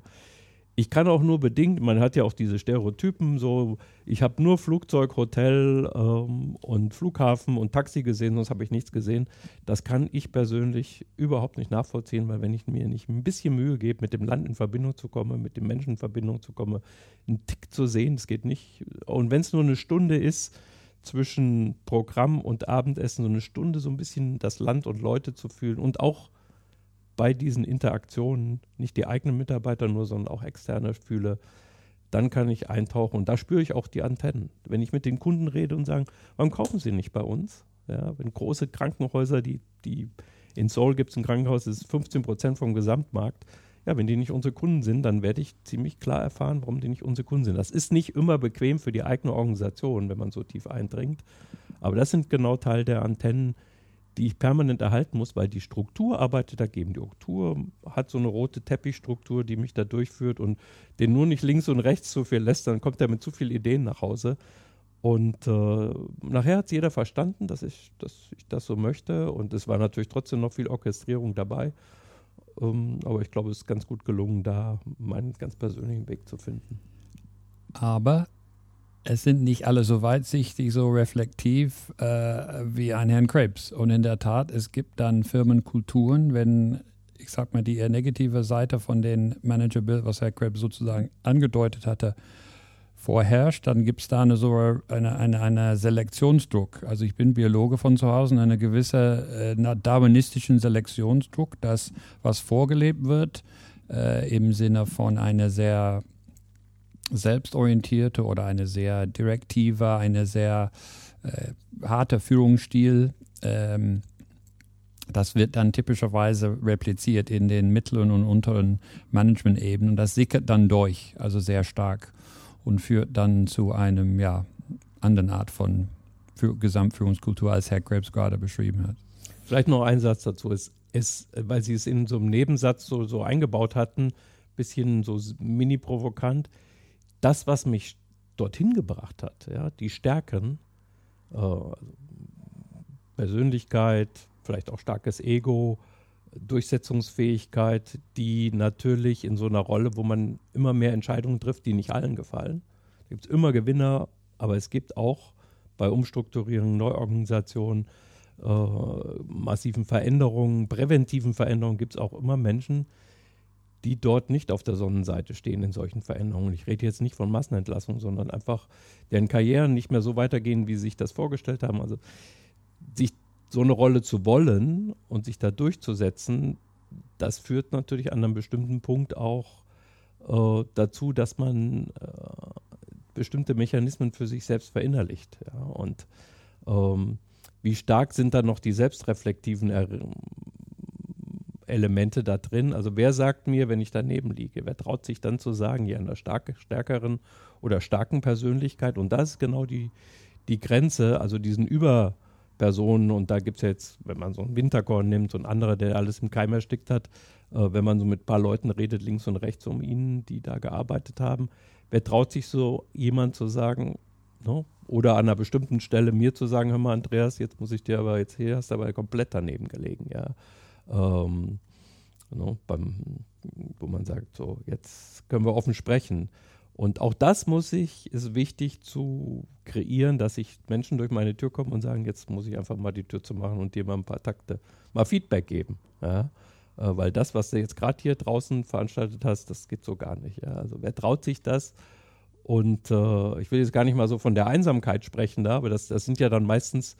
ich kann auch nur bedingt, man hat ja auch diese Stereotypen, so, ich habe nur Flugzeug, Hotel ähm, und Flughafen und Taxi gesehen, sonst habe ich nichts gesehen. Das kann ich persönlich überhaupt nicht nachvollziehen, weil wenn ich mir nicht ein bisschen Mühe gebe, mit dem Land in Verbindung zu kommen, mit dem Menschen in Verbindung zu kommen, einen Tick zu sehen, das geht nicht. Und wenn es nur eine Stunde ist, zwischen Programm und Abendessen, so eine Stunde so ein bisschen das Land und Leute zu fühlen und auch bei diesen Interaktionen nicht die eigenen Mitarbeiter nur, sondern auch externe fühle, dann kann ich eintauchen. Und da spüre ich auch die Antennen. Wenn ich mit den Kunden rede und sage, warum kaufen sie nicht bei uns? Ja, wenn große Krankenhäuser, die, die in Seoul gibt es ein Krankenhaus, das ist 15 Prozent vom Gesamtmarkt. Ja, wenn die nicht unsere Kunden sind, dann werde ich ziemlich klar erfahren, warum die nicht unsere Kunden sind. Das ist nicht immer bequem für die eigene Organisation, wenn man so tief eindringt. Aber das sind genau Teil der Antennen, die ich permanent erhalten muss, weil die Struktur arbeitet dagegen. Die Struktur hat so eine rote Teppichstruktur, die mich da durchführt und den nur nicht links und rechts zu viel lässt, dann kommt er mit zu vielen Ideen nach Hause. Und äh, nachher hat jeder verstanden, dass ich, dass ich das so möchte. Und es war natürlich trotzdem noch viel Orchestrierung dabei. Ähm, aber ich glaube, es ist ganz gut gelungen, da meinen ganz persönlichen Weg zu finden. Aber es sind nicht alle so weitsichtig, so reflektiv äh, wie ein Herrn Krebs. Und in der Tat, es gibt dann Firmenkulturen, wenn ich sag mal, die eher negative Seite von den Manager-Bild, was Herr Krebs sozusagen angedeutet hatte, vorherrscht, dann gibt es da eine, so eine, eine, eine Selektionsdruck. Also ich bin Biologe von zu Hause eine gewisse äh, darwinistischen Selektionsdruck, dass was vorgelebt wird, äh, im Sinne von einer sehr selbstorientierte oder eine sehr direktive, eine sehr äh, harte Führungsstil. Ähm, das wird dann typischerweise repliziert in den mittleren und unteren Management-Ebenen. Das sickert dann durch, also sehr stark und führt dann zu einem ja, anderen Art von Für Gesamtführungskultur, als Herr Krebs gerade beschrieben hat. Vielleicht noch ein Satz dazu. Es, es, weil Sie es in so einem Nebensatz so, so eingebaut hatten, bisschen so mini provokant. Das, was mich dorthin gebracht hat, ja, die Stärken, äh, Persönlichkeit, vielleicht auch starkes Ego, Durchsetzungsfähigkeit, die natürlich in so einer Rolle, wo man immer mehr Entscheidungen trifft, die nicht allen gefallen. Da gibt es immer Gewinner, aber es gibt auch bei Umstrukturierungen, Neuorganisationen, äh, massiven Veränderungen, präventiven Veränderungen gibt es auch immer Menschen, die dort nicht auf der Sonnenseite stehen in solchen Veränderungen. Ich rede jetzt nicht von Massenentlassung, sondern einfach, deren Karrieren nicht mehr so weitergehen, wie sie sich das vorgestellt haben. Also sich so eine Rolle zu wollen und sich da durchzusetzen, das führt natürlich an einem bestimmten Punkt auch äh, dazu, dass man äh, bestimmte Mechanismen für sich selbst verinnerlicht. Ja? Und ähm, wie stark sind dann noch die selbstreflektiven er Elemente da drin? Also wer sagt mir, wenn ich daneben liege? Wer traut sich dann zu sagen, ja, einer stark, stärkeren oder starken Persönlichkeit? Und das ist genau die, die Grenze, also diesen Über- Personen und da gibt es jetzt, wenn man so einen Winterkorn nimmt und andere, der alles im Keim erstickt hat, äh, wenn man so mit ein paar Leuten redet, links und rechts um ihn, die da gearbeitet haben, wer traut sich so jemand zu sagen, no? oder an einer bestimmten Stelle mir zu sagen, hör mal Andreas, jetzt muss ich dir aber jetzt hier, hast du aber komplett daneben gelegen, ja. Ähm, no? beim, wo man sagt, so, jetzt können wir offen sprechen. Und auch das muss ich, ist wichtig zu kreieren, dass sich Menschen durch meine Tür kommen und sagen, jetzt muss ich einfach mal die Tür zu machen und dir mal ein paar Takte, mal Feedback geben. Ja? Äh, weil das, was du jetzt gerade hier draußen veranstaltet hast, das geht so gar nicht. Ja? Also wer traut sich das? Und äh, ich will jetzt gar nicht mal so von der Einsamkeit sprechen da, aber das, das sind ja dann meistens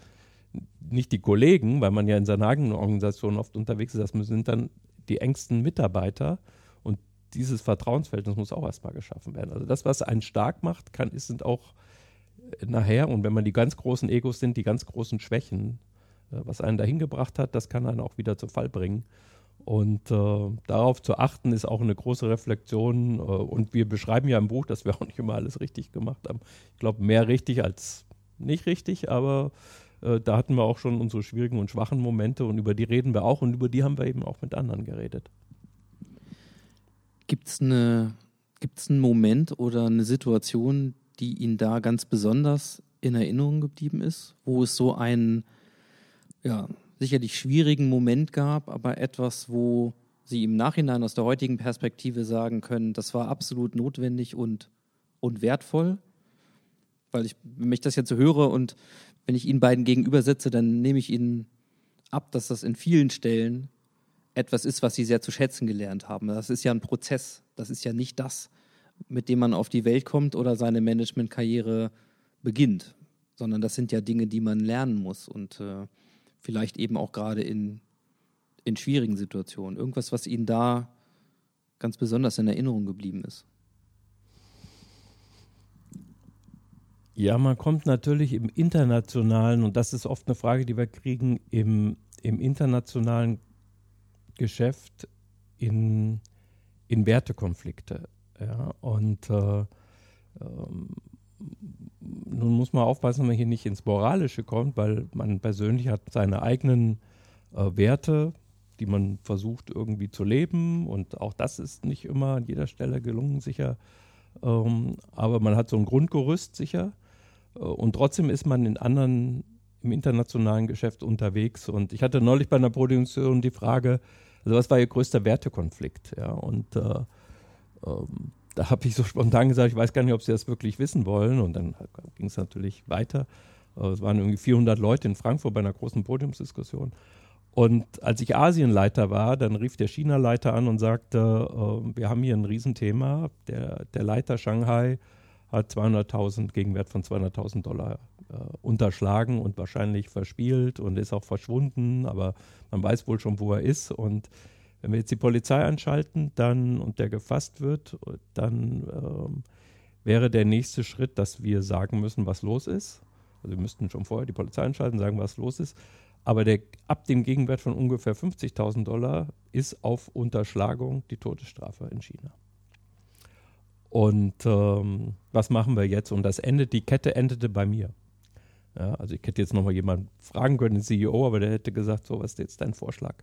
nicht die Kollegen, weil man ja in seiner eigenen Organisation oft unterwegs ist, das sind dann die engsten Mitarbeiter dieses Vertrauensverhältnis muss auch erstmal geschaffen werden. Also das, was einen stark macht, kann, ist, sind auch äh, nachher, und wenn man die ganz großen Egos sind, die ganz großen Schwächen, äh, was einen dahin gebracht hat, das kann einen auch wieder zu Fall bringen. Und äh, darauf zu achten, ist auch eine große Reflexion. Äh, und wir beschreiben ja im Buch, dass wir auch nicht immer alles richtig gemacht haben. Ich glaube, mehr richtig als nicht richtig, aber äh, da hatten wir auch schon unsere schwierigen und schwachen Momente und über die reden wir auch und über die haben wir eben auch mit anderen geredet. Gibt es eine, gibt's einen Moment oder eine Situation, die Ihnen da ganz besonders in Erinnerung geblieben ist, wo es so einen, ja, sicherlich schwierigen Moment gab, aber etwas, wo Sie im Nachhinein aus der heutigen Perspektive sagen können, das war absolut notwendig und, und wertvoll? Weil ich, wenn ich das jetzt so höre und wenn ich Ihnen beiden gegenübersetze, dann nehme ich Ihnen ab, dass das in vielen Stellen etwas ist, was sie sehr zu schätzen gelernt haben. Das ist ja ein Prozess. Das ist ja nicht das, mit dem man auf die Welt kommt oder seine Managementkarriere beginnt, sondern das sind ja Dinge, die man lernen muss und äh, vielleicht eben auch gerade in, in schwierigen Situationen. Irgendwas, was Ihnen da ganz besonders in Erinnerung geblieben ist. Ja, man kommt natürlich im internationalen, und das ist oft eine Frage, die wir kriegen, im, im internationalen Geschäft in, in Wertekonflikte. Ja? Und äh, ähm, nun muss man aufpassen, dass man hier nicht ins Moralische kommt, weil man persönlich hat seine eigenen äh, Werte, die man versucht irgendwie zu leben. Und auch das ist nicht immer an jeder Stelle gelungen, sicher. Ähm, aber man hat so ein Grundgerüst sicher. Äh, und trotzdem ist man in anderen, im internationalen Geschäft unterwegs. Und ich hatte neulich bei einer Produktion die Frage, also was war Ihr größter Wertekonflikt? Ja, und äh, ähm, da habe ich so spontan gesagt, ich weiß gar nicht, ob Sie das wirklich wissen wollen. Und dann ging es natürlich weiter. Äh, es waren irgendwie 400 Leute in Frankfurt bei einer großen Podiumsdiskussion. Und als ich Asienleiter war, dann rief der China-Leiter an und sagte, äh, wir haben hier ein Riesenthema. Der, der Leiter Shanghai hat 200.000, Gegenwert von 200.000 Dollar äh, unterschlagen und wahrscheinlich verspielt und ist auch verschwunden, aber man weiß wohl schon, wo er ist. Und wenn wir jetzt die Polizei anschalten dann, und der gefasst wird, dann ähm, wäre der nächste Schritt, dass wir sagen müssen, was los ist. Also wir müssten schon vorher die Polizei anschalten, sagen, was los ist. Aber der, ab dem Gegenwert von ungefähr 50.000 Dollar ist auf Unterschlagung die Todesstrafe in China. Und ähm, was machen wir jetzt? Und das endet, die Kette endete bei mir. Ja, also ich hätte jetzt nochmal jemanden fragen können, den CEO, aber der hätte gesagt, so, was ist jetzt dein Vorschlag?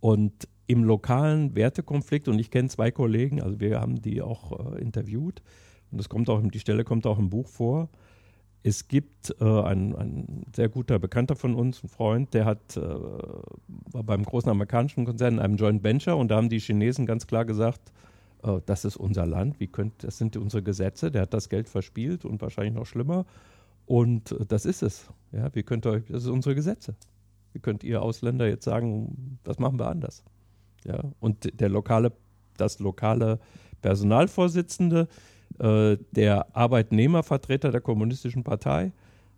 Und im lokalen Wertekonflikt, und ich kenne zwei Kollegen, also wir haben die auch äh, interviewt, und das kommt auch, die Stelle kommt auch im Buch vor, es gibt äh, ein, ein, sehr guter Bekannter von uns, ein Freund, der hat, äh, war beim großen amerikanischen Konzern in einem Joint Venture und da haben die Chinesen ganz klar gesagt, äh, das ist unser Land, wie könnt, das sind unsere Gesetze, der hat das Geld verspielt und wahrscheinlich noch schlimmer. Und äh, das ist es. Ja, wie könnt euch, das sind unsere Gesetze. Wie könnt ihr Ausländer jetzt sagen, das machen wir anders? Ja, und der lokale, das lokale Personalvorsitzende äh, der Arbeitnehmervertreter der Kommunistischen Partei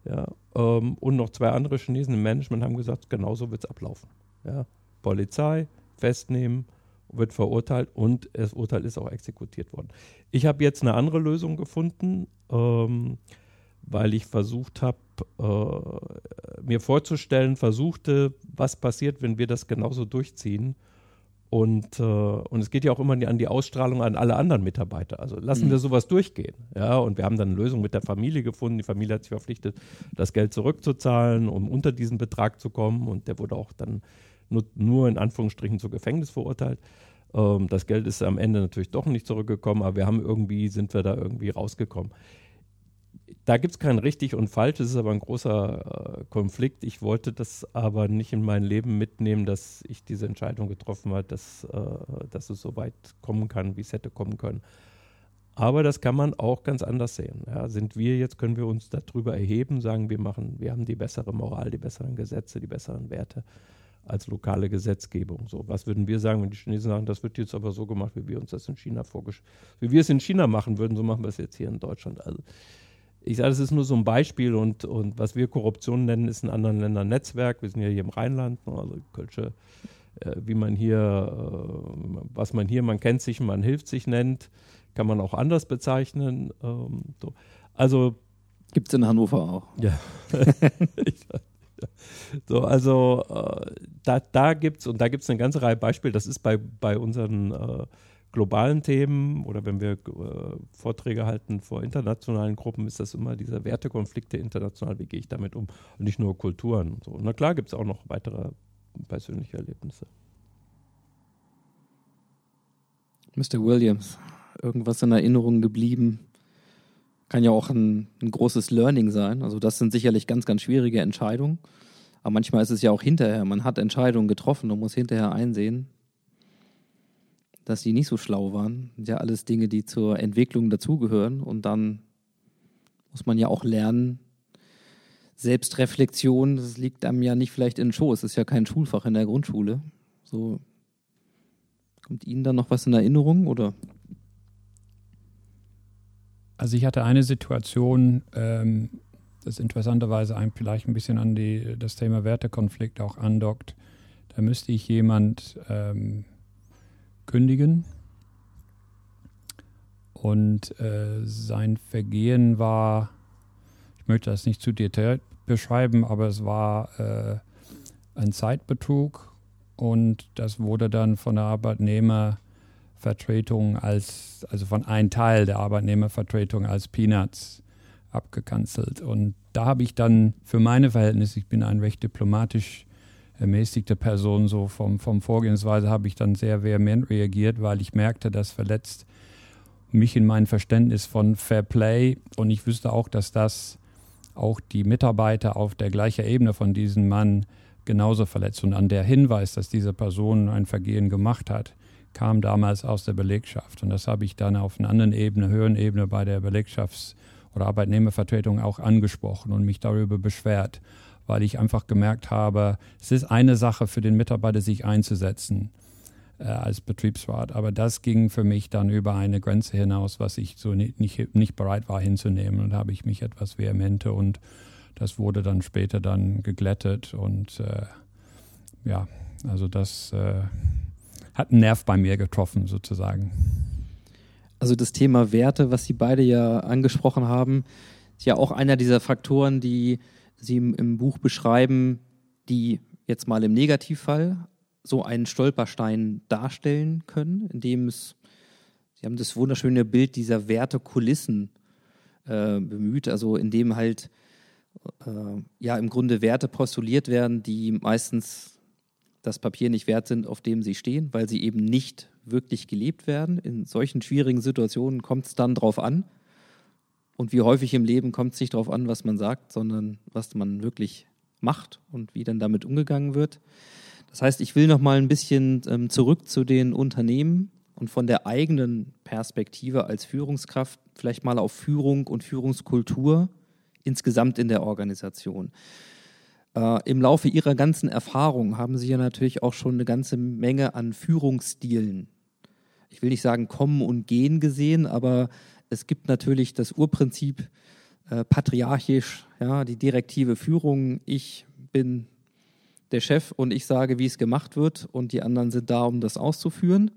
ja, ähm, und noch zwei andere Chinesen im Management haben gesagt, genauso wird es ablaufen. Ja. Polizei, festnehmen, wird verurteilt und das Urteil ist auch exekutiert worden. Ich habe jetzt eine andere Lösung gefunden, ähm, weil ich versucht habe, äh, mir vorzustellen, versuchte, was passiert, wenn wir das genauso durchziehen und, äh, und es geht ja auch immer an die Ausstrahlung an alle anderen Mitarbeiter. Also lassen mhm. wir sowas durchgehen. Ja, und wir haben dann eine Lösung mit der Familie gefunden. Die Familie hat sich verpflichtet, das Geld zurückzuzahlen, um unter diesen Betrag zu kommen. Und der wurde auch dann nur, nur in Anführungsstrichen zu Gefängnis verurteilt. Ähm, das Geld ist am Ende natürlich doch nicht zurückgekommen, aber wir haben irgendwie, sind wir da irgendwie rausgekommen da gibt es kein richtig und falsch, es ist aber ein großer äh, Konflikt. Ich wollte das aber nicht in mein Leben mitnehmen, dass ich diese Entscheidung getroffen habe, dass, äh, dass es so weit kommen kann, wie es hätte kommen können. Aber das kann man auch ganz anders sehen. Ja, sind wir jetzt, können wir uns darüber erheben, sagen, wir machen, wir haben die bessere Moral, die besseren Gesetze, die besseren Werte als lokale Gesetzgebung. So, was würden wir sagen, wenn die Chinesen sagen, das wird jetzt aber so gemacht, wie wir uns das in China vorgestellt Wie wir es in China machen würden, so machen wir es jetzt hier in Deutschland. Also ich sage, das ist nur so ein Beispiel und, und was wir Korruption nennen, ist in anderen Ländern Netzwerk. Wir sind ja hier im Rheinland, ne, also Kölsche, äh, wie man hier, äh, was man hier, man kennt sich, man hilft sich nennt, kann man auch anders bezeichnen. Ähm, so. Also gibt es in Hannover auch. Ja. so, also äh, da, da gibt es, und da gibt es eine ganze Reihe Beispiele, das ist bei, bei unseren äh, globalen Themen oder wenn wir äh, Vorträge halten vor internationalen Gruppen, ist das immer dieser Wertekonflikte international, wie gehe ich damit um und nicht nur Kulturen und so. Na klar gibt es auch noch weitere persönliche Erlebnisse. Mr. Williams, irgendwas in Erinnerung geblieben? Kann ja auch ein, ein großes Learning sein. Also das sind sicherlich ganz, ganz schwierige Entscheidungen. Aber manchmal ist es ja auch hinterher. Man hat Entscheidungen getroffen und muss hinterher einsehen, dass die nicht so schlau waren. Das sind ja alles Dinge, die zur Entwicklung dazugehören. Und dann muss man ja auch lernen, Selbstreflexion, das liegt einem ja nicht vielleicht in den Schoß. Das ist ja kein Schulfach in der Grundschule. So, kommt Ihnen da noch was in Erinnerung oder? Also ich hatte eine Situation, ähm, das interessanterweise einem vielleicht ein bisschen an die, das Thema Wertekonflikt auch andockt. Da müsste ich jemand ähm, kündigen. Und äh, sein Vergehen war, ich möchte das nicht zu detailliert beschreiben, aber es war äh, ein Zeitbetrug und das wurde dann von der Arbeitnehmervertretung als, also von einem Teil der Arbeitnehmervertretung als Peanuts abgekanzelt. Und da habe ich dann für meine Verhältnisse, ich bin ein recht diplomatisch ermäßigte Person so vom, vom Vorgehensweise habe ich dann sehr vehement reagiert, weil ich merkte, das verletzt mich in mein Verständnis von Fair Play und ich wüsste auch, dass das auch die Mitarbeiter auf der gleichen Ebene von diesem Mann genauso verletzt. Und an der Hinweis, dass diese Person ein Vergehen gemacht hat, kam damals aus der Belegschaft. Und das habe ich dann auf einer anderen Ebene, höheren Ebene bei der Belegschafts- oder Arbeitnehmervertretung auch angesprochen und mich darüber beschwert weil ich einfach gemerkt habe, es ist eine Sache für den Mitarbeiter, sich einzusetzen äh, als Betriebsrat, aber das ging für mich dann über eine Grenze hinaus, was ich so nicht, nicht, nicht bereit war hinzunehmen. Und da habe ich mich etwas vehementer und das wurde dann später dann geglättet und äh, ja, also das äh, hat einen Nerv bei mir getroffen sozusagen. Also das Thema Werte, was Sie beide ja angesprochen haben, ist ja auch einer dieser Faktoren, die Sie im, im Buch beschreiben, die jetzt mal im Negativfall so einen Stolperstein darstellen können, indem es, Sie haben das wunderschöne Bild dieser Wertekulissen äh, bemüht, also in dem halt äh, ja im Grunde Werte postuliert werden, die meistens das Papier nicht wert sind, auf dem sie stehen, weil sie eben nicht wirklich gelebt werden. In solchen schwierigen Situationen kommt es dann drauf an. Und wie häufig im Leben kommt es nicht darauf an, was man sagt, sondern was man wirklich macht und wie dann damit umgegangen wird. Das heißt, ich will noch mal ein bisschen ähm, zurück zu den Unternehmen und von der eigenen Perspektive als Führungskraft vielleicht mal auf Führung und Führungskultur insgesamt in der Organisation. Äh, Im Laufe Ihrer ganzen Erfahrung haben Sie ja natürlich auch schon eine ganze Menge an Führungsstilen, ich will nicht sagen kommen und gehen gesehen, aber es gibt natürlich das Urprinzip äh, patriarchisch, ja, die direktive Führung. Ich bin der Chef und ich sage, wie es gemacht wird und die anderen sind da, um das auszuführen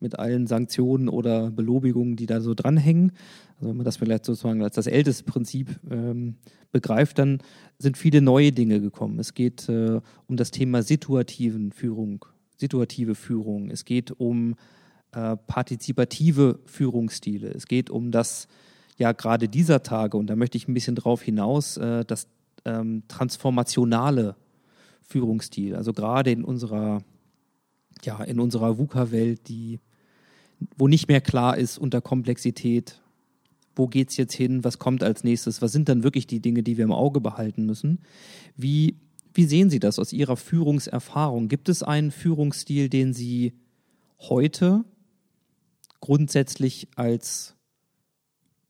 mit allen Sanktionen oder Belobigungen, die da so dranhängen. Also wenn man das vielleicht sozusagen als das älteste Prinzip ähm, begreift, dann sind viele neue Dinge gekommen. Es geht äh, um das Thema situativen Führung, situative Führung. Es geht um äh, partizipative Führungsstile. Es geht um das, ja, gerade dieser Tage, und da möchte ich ein bisschen drauf hinaus, äh, das ähm, transformationale Führungsstil. Also gerade in unserer, ja, in unserer VUCA-Welt, die, wo nicht mehr klar ist unter Komplexität, wo geht es jetzt hin, was kommt als nächstes, was sind dann wirklich die Dinge, die wir im Auge behalten müssen. Wie, wie sehen Sie das aus Ihrer Führungserfahrung? Gibt es einen Führungsstil, den Sie heute grundsätzlich als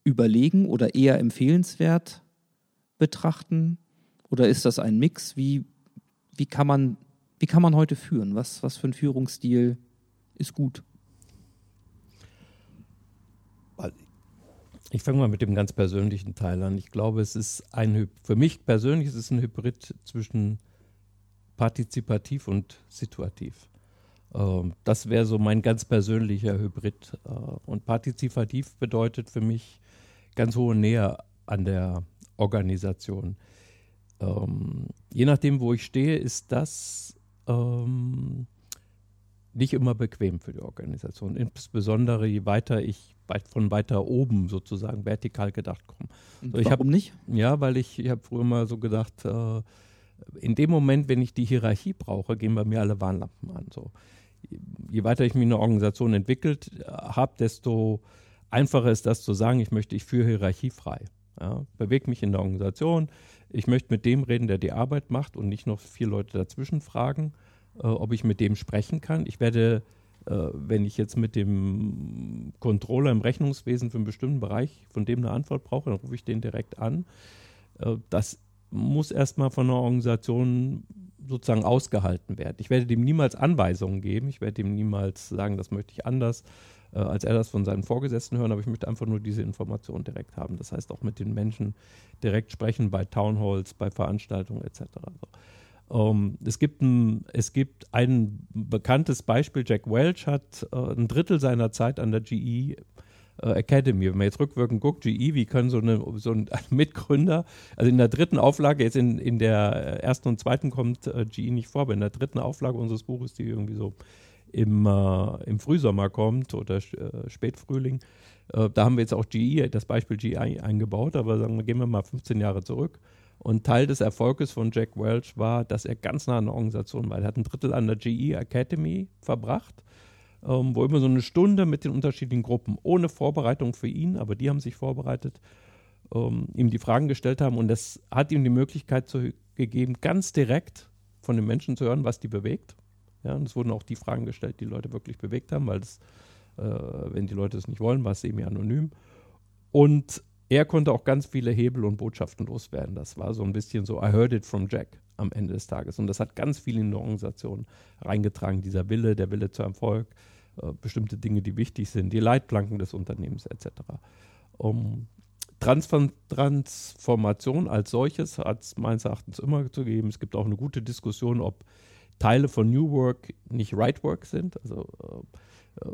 überlegen oder eher empfehlenswert betrachten? Oder ist das ein Mix? Wie, wie, kann, man, wie kann man heute führen? Was, was für ein Führungsstil ist gut? Ich fange mal mit dem ganz persönlichen Teil an. Ich glaube, es ist ein, für mich persönlich ist es ein Hybrid zwischen partizipativ und situativ. Ähm, das wäre so mein ganz persönlicher Hybrid. Äh, und partizipativ bedeutet für mich ganz hohe Nähe an der Organisation. Ähm, je nachdem, wo ich stehe, ist das ähm, nicht immer bequem für die Organisation. Insbesondere je weiter ich weit, von weiter oben sozusagen vertikal gedacht komme. So, Warum hab, nicht? Ja, weil ich, ich habe früher mal so gedacht, äh, in dem Moment, wenn ich die Hierarchie brauche, gehen bei mir alle Warnlampen an. So je weiter ich mich in einer Organisation entwickelt äh, habe, desto einfacher ist das zu sagen, ich möchte, ich führe hierarchiefrei. Ja, bewege mich in der Organisation. Ich möchte mit dem reden, der die Arbeit macht und nicht noch vier Leute dazwischen fragen, äh, ob ich mit dem sprechen kann. Ich werde, äh, wenn ich jetzt mit dem Controller im Rechnungswesen für einen bestimmten Bereich von dem eine Antwort brauche, dann rufe ich den direkt an. Äh, das muss erstmal von einer Organisation sozusagen ausgehalten werden. Ich werde dem niemals Anweisungen geben, ich werde ihm niemals sagen, das möchte ich anders, äh, als er das von seinen Vorgesetzten hören, aber ich möchte einfach nur diese Information direkt haben. Das heißt auch mit den Menschen direkt sprechen bei Townhalls, bei Veranstaltungen etc. So. Ähm, es, gibt ein, es gibt ein bekanntes Beispiel, Jack Welch hat äh, ein Drittel seiner Zeit an der GE Academy. Wenn man jetzt rückwirkend guckt, GE, wie können so, eine, so ein Mitgründer, also in der dritten Auflage, jetzt in, in der ersten und zweiten kommt äh, GE nicht vor, aber in der dritten Auflage unseres Buches, die irgendwie so im, äh, im Frühsommer kommt oder äh, Spätfrühling, äh, da haben wir jetzt auch GE, das Beispiel GE eingebaut, aber sagen wir, gehen wir mal 15 Jahre zurück. Und Teil des Erfolges von Jack Welch war, dass er ganz nah an der Organisation war. Er hat ein Drittel an der GE Academy verbracht ähm, wo immer so eine Stunde mit den unterschiedlichen Gruppen, ohne Vorbereitung für ihn, aber die haben sich vorbereitet, ähm, ihm die Fragen gestellt haben und das hat ihm die Möglichkeit zu, gegeben, ganz direkt von den Menschen zu hören, was die bewegt. Ja, und es wurden auch die Fragen gestellt, die Leute wirklich bewegt haben, weil das, äh, wenn die Leute es nicht wollen, war es eben anonym. Und er konnte auch ganz viele Hebel und Botschaften loswerden. Das war so ein bisschen so, I heard it from Jack am Ende des Tages. Und das hat ganz viel in die Organisation reingetragen, dieser Wille, der Wille zum Erfolg, äh, bestimmte Dinge, die wichtig sind, die Leitplanken des Unternehmens etc. Um, Transformation als solches hat es meines Erachtens immer zu geben. Es gibt auch eine gute Diskussion, ob Teile von New Work nicht Right Work sind. Also äh,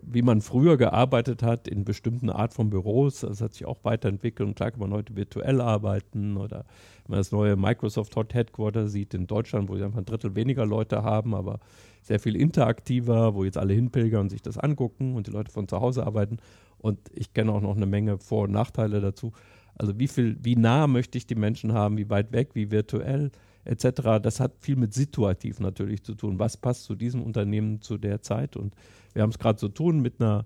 wie man früher gearbeitet hat in bestimmten Art von Büros, das hat sich auch weiterentwickelt. Und klar kann man heute virtuell arbeiten oder wenn man das neue Microsoft Hot Headquarter sieht in Deutschland, wo sie einfach ein Drittel weniger Leute haben, aber sehr viel interaktiver, wo jetzt alle hinpilgern und sich das angucken und die Leute von zu Hause arbeiten. Und ich kenne auch noch eine Menge Vor- und Nachteile dazu. Also wie viel, wie nah möchte ich die Menschen haben, wie weit weg, wie virtuell etc. Das hat viel mit situativ natürlich zu tun. Was passt zu diesem Unternehmen zu der Zeit? Und wir haben es gerade zu tun mit einer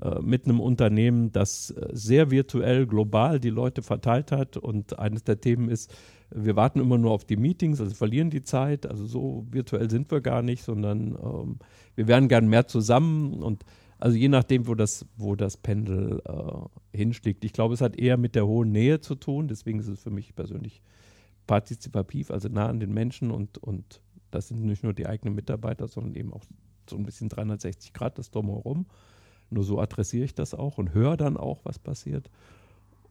äh, mit einem Unternehmen, das äh, sehr virtuell global die Leute verteilt hat. Und eines der Themen ist, wir warten immer nur auf die Meetings, also verlieren die Zeit. Also so virtuell sind wir gar nicht, sondern ähm, wir wären gern mehr zusammen. Und also je nachdem, wo das, wo das Pendel äh, hinschlägt. Ich glaube, es hat eher mit der hohen Nähe zu tun. Deswegen ist es für mich persönlich partizipativ, also nah an den Menschen und, und das sind nicht nur die eigenen Mitarbeiter, sondern eben auch so ein bisschen 360 Grad das drumherum. Nur so adressiere ich das auch und höre dann auch, was passiert.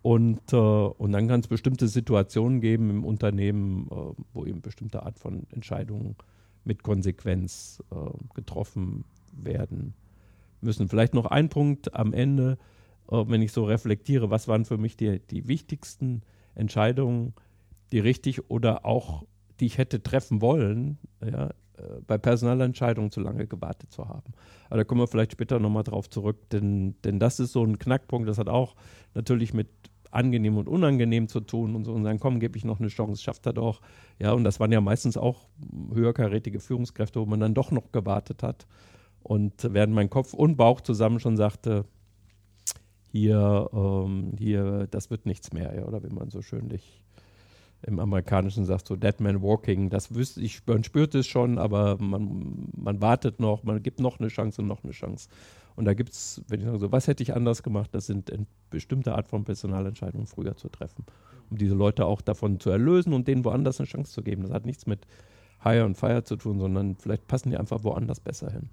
Und, äh, und dann kann es bestimmte Situationen geben im Unternehmen, äh, wo eben bestimmte Art von Entscheidungen mit Konsequenz äh, getroffen werden müssen. Vielleicht noch ein Punkt am Ende, äh, wenn ich so reflektiere, was waren für mich die, die wichtigsten Entscheidungen, die richtig oder auch die ich hätte treffen wollen, ja, äh, bei Personalentscheidungen zu lange gewartet zu haben. Aber da kommen wir vielleicht später nochmal drauf zurück, denn, denn das ist so ein Knackpunkt, das hat auch natürlich mit angenehm und unangenehm zu tun und so und sagen, komm, gebe ich noch eine Chance, schafft er doch. Ja, und das waren ja meistens auch höherkarätige Führungskräfte, wo man dann doch noch gewartet hat. Und während mein Kopf und Bauch zusammen schon sagte, hier, ähm, hier, das wird nichts mehr, ja, oder wie man so schönlich im Amerikanischen sagt, so Dead Man Walking, das wüsste ich, man spürt es schon, aber man, man wartet noch, man gibt noch eine Chance und noch eine Chance. Und da gibt es, wenn ich sage, so, was hätte ich anders gemacht, das sind bestimmte Art von Personalentscheidungen früher zu treffen, um diese Leute auch davon zu erlösen und denen woanders eine Chance zu geben. Das hat nichts mit Hire und Fire zu tun, sondern vielleicht passen die einfach woanders besser hin.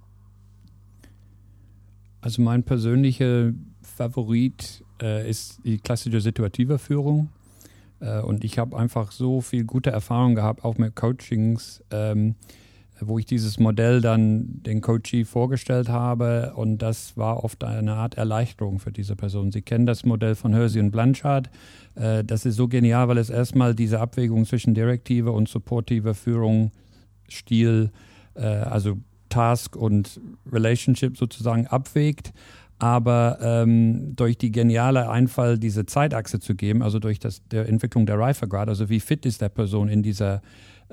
Also mein persönlicher Favorit äh, ist die klassische situative Führung. Äh, und ich habe einfach so viel gute Erfahrung gehabt, auch mit Coachings, ähm, wo ich dieses Modell dann den Coachee vorgestellt habe. Und das war oft eine Art Erleichterung für diese Person. Sie kennen das Modell von Hersey und Blanchard. Äh, das ist so genial, weil es erstmal diese Abwägung zwischen direktiver und supportiver Führung, Stil, äh, also Task und Relationship sozusagen abwägt aber ähm, durch die geniale Einfall, diese Zeitachse zu geben, also durch das, der Entwicklung der Reifegrad, also wie fit ist der Person in dieser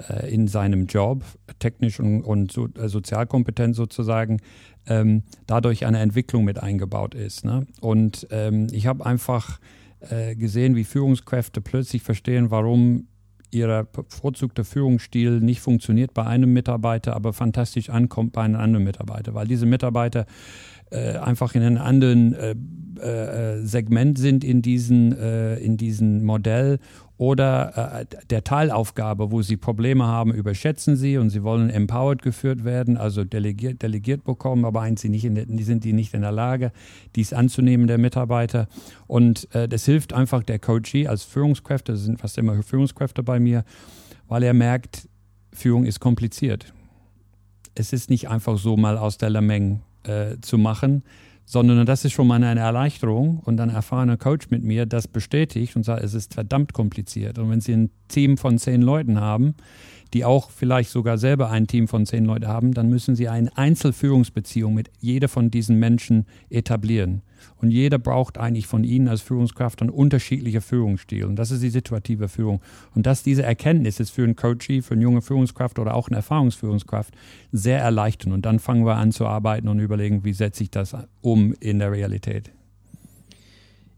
äh, in seinem Job, technisch und, und so, äh, Sozialkompetenz sozusagen, ähm, dadurch eine Entwicklung mit eingebaut ist. Ne? Und ähm, ich habe einfach äh, gesehen, wie Führungskräfte plötzlich verstehen, warum ihr bevorzugter Führungsstil nicht funktioniert bei einem Mitarbeiter, aber fantastisch ankommt bei einem anderen Mitarbeiter, weil diese Mitarbeiter äh, einfach in einem anderen äh, äh, Segment sind in diesem äh, in diesen Modell oder äh, der Teilaufgabe, wo sie Probleme haben, überschätzen sie und sie wollen empowered geführt werden, also delegiert, delegiert bekommen, aber eins sie nicht in der, sind die nicht in der Lage, dies anzunehmen, der Mitarbeiter. Und äh, das hilft einfach der Coachee als Führungskräfte, das sind fast immer Führungskräfte bei mir, weil er merkt, Führung ist kompliziert. Es ist nicht einfach so mal aus der Lameng äh, zu machen, sondern das ist schon mal eine Erleichterung und dann erfahrener Coach mit mir das bestätigt und sagt, es ist verdammt kompliziert. Und wenn Sie ein Team von zehn Leuten haben, die auch vielleicht sogar selber ein Team von zehn Leuten haben, dann müssen sie eine Einzelführungsbeziehung mit jeder von diesen Menschen etablieren. Und jeder braucht eigentlich von ihnen als Führungskraft einen unterschiedlichen Führungsstil. Und das ist die situative Führung. Und dass diese Erkenntnis ist für einen Coachie, für eine junge Führungskraft oder auch eine Erfahrungsführungskraft sehr erleichternd. Und dann fangen wir an zu arbeiten und überlegen, wie setze ich das um in der Realität.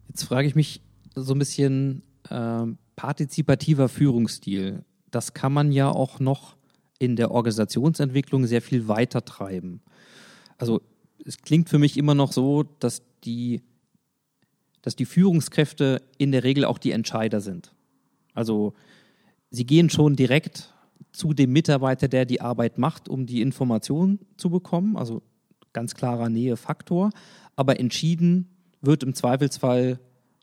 Jetzt frage ich mich so ein bisschen äh, partizipativer Führungsstil das kann man ja auch noch in der Organisationsentwicklung sehr viel weiter treiben. Also es klingt für mich immer noch so, dass die dass die Führungskräfte in der Regel auch die Entscheider sind. Also sie gehen schon direkt zu dem Mitarbeiter, der die Arbeit macht, um die Information zu bekommen. Also ganz klarer Nähefaktor. Aber entschieden wird im Zweifelsfall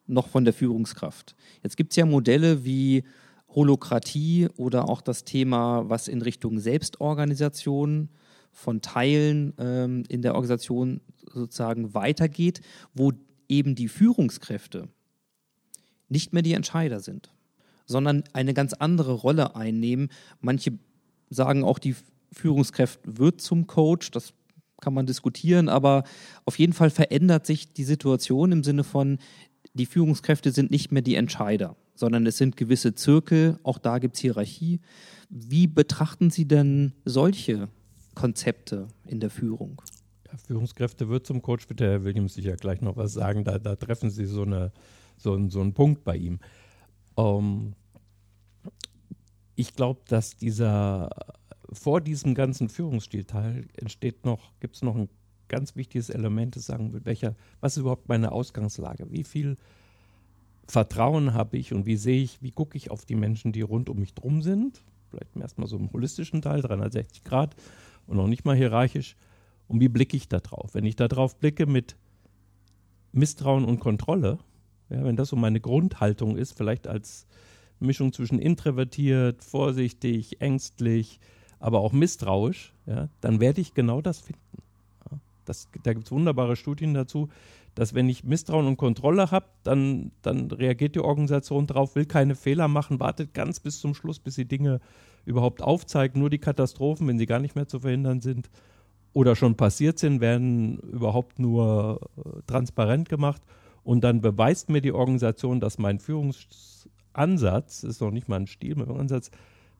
noch von der Führungskraft. Jetzt gibt es ja Modelle wie Holokratie oder auch das Thema, was in Richtung Selbstorganisation von Teilen ähm, in der Organisation sozusagen weitergeht, wo eben die Führungskräfte nicht mehr die Entscheider sind, sondern eine ganz andere Rolle einnehmen. Manche sagen auch, die Führungskraft wird zum Coach, das kann man diskutieren, aber auf jeden Fall verändert sich die Situation im Sinne von, die Führungskräfte sind nicht mehr die Entscheider, sondern es sind gewisse Zirkel, auch da gibt es Hierarchie. Wie betrachten Sie denn solche Konzepte in der Führung? Ja, Führungskräfte wird zum Coach, wird der Herr Williams sicher gleich noch was sagen. Da, da treffen Sie so, eine, so, so einen Punkt bei ihm. Ähm, ich glaube, dass dieser vor diesem ganzen Führungsstilteil entsteht noch, gibt es noch ein ganz wichtiges Element, das sagen will, welcher, was ist überhaupt meine Ausgangslage? Wie viel Vertrauen habe ich und wie sehe ich, wie gucke ich auf die Menschen, die rund um mich drum sind? Vielleicht erstmal so im holistischen Teil, 360 Grad und noch nicht mal hierarchisch. Und wie blicke ich da drauf? Wenn ich da drauf blicke mit Misstrauen und Kontrolle, ja, wenn das so meine Grundhaltung ist, vielleicht als Mischung zwischen introvertiert, vorsichtig, ängstlich, aber auch misstrauisch, ja, dann werde ich genau das finden. Das, da gibt es wunderbare Studien dazu, dass wenn ich Misstrauen und Kontrolle habe, dann, dann reagiert die Organisation darauf, will keine Fehler machen, wartet ganz bis zum Schluss, bis sie Dinge überhaupt aufzeigt. Nur die Katastrophen, wenn sie gar nicht mehr zu verhindern sind oder schon passiert sind, werden überhaupt nur äh, transparent gemacht. Und dann beweist mir die Organisation, dass mein Führungsansatz, ist noch nicht mal ein Stil, mein Ansatz,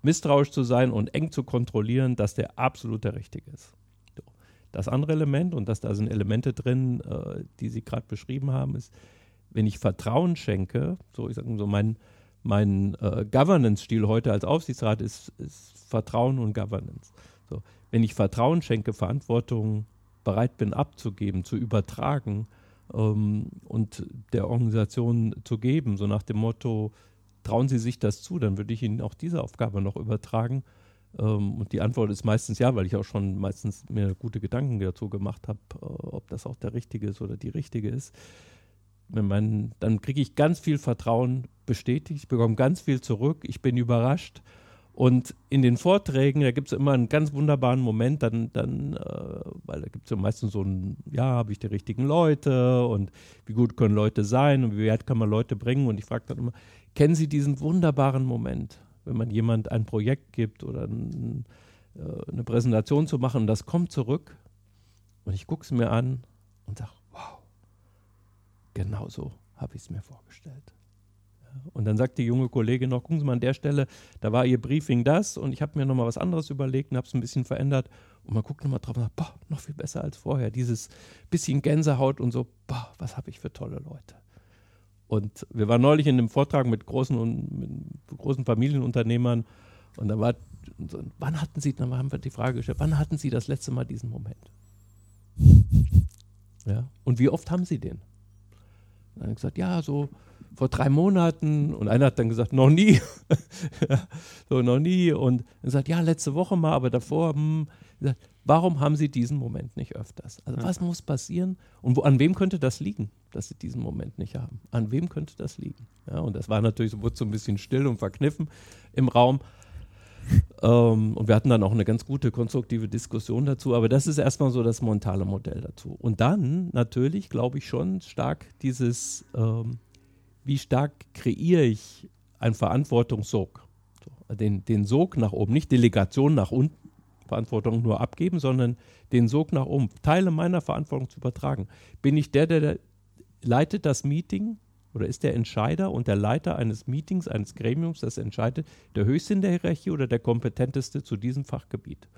misstrauisch zu sein und eng zu kontrollieren, dass der absolut der richtige ist. Das andere Element, und das, da sind Elemente drin, äh, die Sie gerade beschrieben haben, ist, wenn ich Vertrauen schenke, so ich sage so, mein, mein äh, Governance-Stil heute als Aufsichtsrat ist, ist Vertrauen und Governance. So. Wenn ich Vertrauen schenke, Verantwortung bereit bin abzugeben, zu übertragen ähm, und der Organisation zu geben, so nach dem Motto, trauen Sie sich das zu, dann würde ich Ihnen auch diese Aufgabe noch übertragen. Ähm, und die Antwort ist meistens ja, weil ich auch schon meistens mir gute Gedanken dazu gemacht habe, äh, ob das auch der richtige ist oder die richtige ist. Man, dann kriege ich ganz viel Vertrauen bestätigt, ich bekomme ganz viel zurück, ich bin überrascht. Und in den Vorträgen, da gibt es immer einen ganz wunderbaren Moment, dann, dann äh, weil da gibt es ja meistens so ein, ja, habe ich die richtigen Leute und wie gut können Leute sein und wie weit kann man Leute bringen. Und ich frage dann immer, Kennen Sie diesen wunderbaren Moment, wenn man jemand ein Projekt gibt oder ein, äh, eine Präsentation zu machen das kommt zurück und ich gucke es mir an und sage, wow, genau so habe ich es mir vorgestellt. Und dann sagt die junge Kollegin noch, gucken Sie mal an der Stelle, da war Ihr Briefing das und ich habe mir nochmal was anderes überlegt und habe es ein bisschen verändert. Und man guckt nochmal drauf und sagt, boah, noch viel besser als vorher. Dieses bisschen Gänsehaut und so, boah, was habe ich für tolle Leute. Und wir waren neulich in einem Vortrag mit großen, mit großen Familienunternehmern und da war, wann hatten Sie, dann haben wir die Frage gestellt, wann hatten Sie das letzte Mal diesen Moment? Ja, und wie oft haben Sie den? Und dann gesagt, ja, so vor drei Monaten und einer hat dann gesagt, noch nie. so, noch nie. Und dann gesagt, ja, letzte Woche mal, aber davor, hm. gesagt, warum haben Sie diesen Moment nicht öfters? Also, ja. was muss passieren? Und wo, an wem könnte das liegen, dass Sie diesen Moment nicht haben? An wem könnte das liegen? Ja, und das war natürlich, wurde so ein bisschen still und verkniffen im Raum. Ähm, und wir hatten dann auch eine ganz gute konstruktive Diskussion dazu. Aber das ist erstmal so das mentale Modell dazu. Und dann natürlich, glaube ich, schon stark dieses, ähm, wie stark kreiere ich einen Verantwortungssog? So, den, den Sog nach oben, nicht Delegation nach unten, Verantwortung nur abgeben, sondern den Sog nach oben, Teile meiner Verantwortung zu übertragen. Bin ich der, der, der leitet das Meeting oder ist der Entscheider und der Leiter eines Meetings, eines Gremiums, das entscheidet, der Höchste in der Hierarchie oder der Kompetenteste zu diesem Fachgebiet?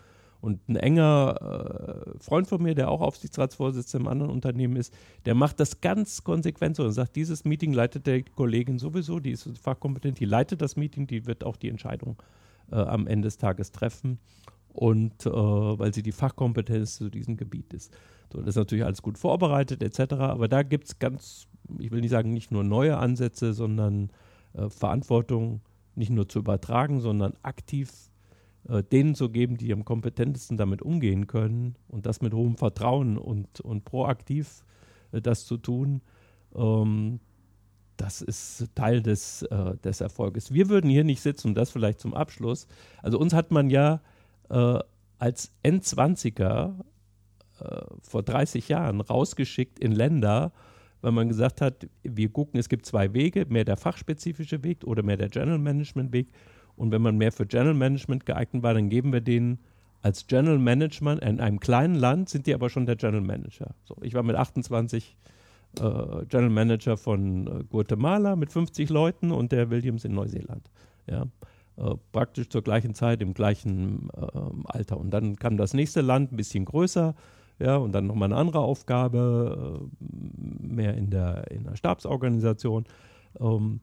Und ein enger äh, Freund von mir, der auch Aufsichtsratsvorsitzender im anderen Unternehmen ist, der macht das ganz konsequent so und sagt, dieses Meeting leitet der Kollegin sowieso, die ist fachkompetent, die leitet das Meeting, die wird auch die Entscheidung äh, am Ende des Tages treffen. Und äh, weil sie die Fachkompetenz zu diesem Gebiet ist. So, das ist natürlich alles gut vorbereitet etc. Aber da gibt es ganz ich will nicht sagen, nicht nur neue Ansätze, sondern äh, Verantwortung nicht nur zu übertragen, sondern aktiv äh, denen zu geben, die am kompetentesten damit umgehen können und das mit hohem Vertrauen und, und proaktiv äh, das zu tun. Ähm, das ist Teil des, äh, des Erfolges. Wir würden hier nicht sitzen, und das vielleicht zum Abschluss. Also uns hat man ja äh, als N20er äh, vor 30 Jahren rausgeschickt in Länder, weil man gesagt hat, wir gucken, es gibt zwei Wege, mehr der fachspezifische Weg oder mehr der General Management Weg. Und wenn man mehr für General Management geeignet war, dann geben wir denen als General Management in einem kleinen Land sind die aber schon der General Manager. So, ich war mit 28 äh, General Manager von äh, Guatemala mit 50 Leuten und der Williams in Neuseeland. Ja, äh, praktisch zur gleichen Zeit, im gleichen ähm, Alter. Und dann kam das nächste Land, ein bisschen größer, ja, und dann nochmal eine andere Aufgabe, äh, mehr in der, in der Stabsorganisation. Ähm,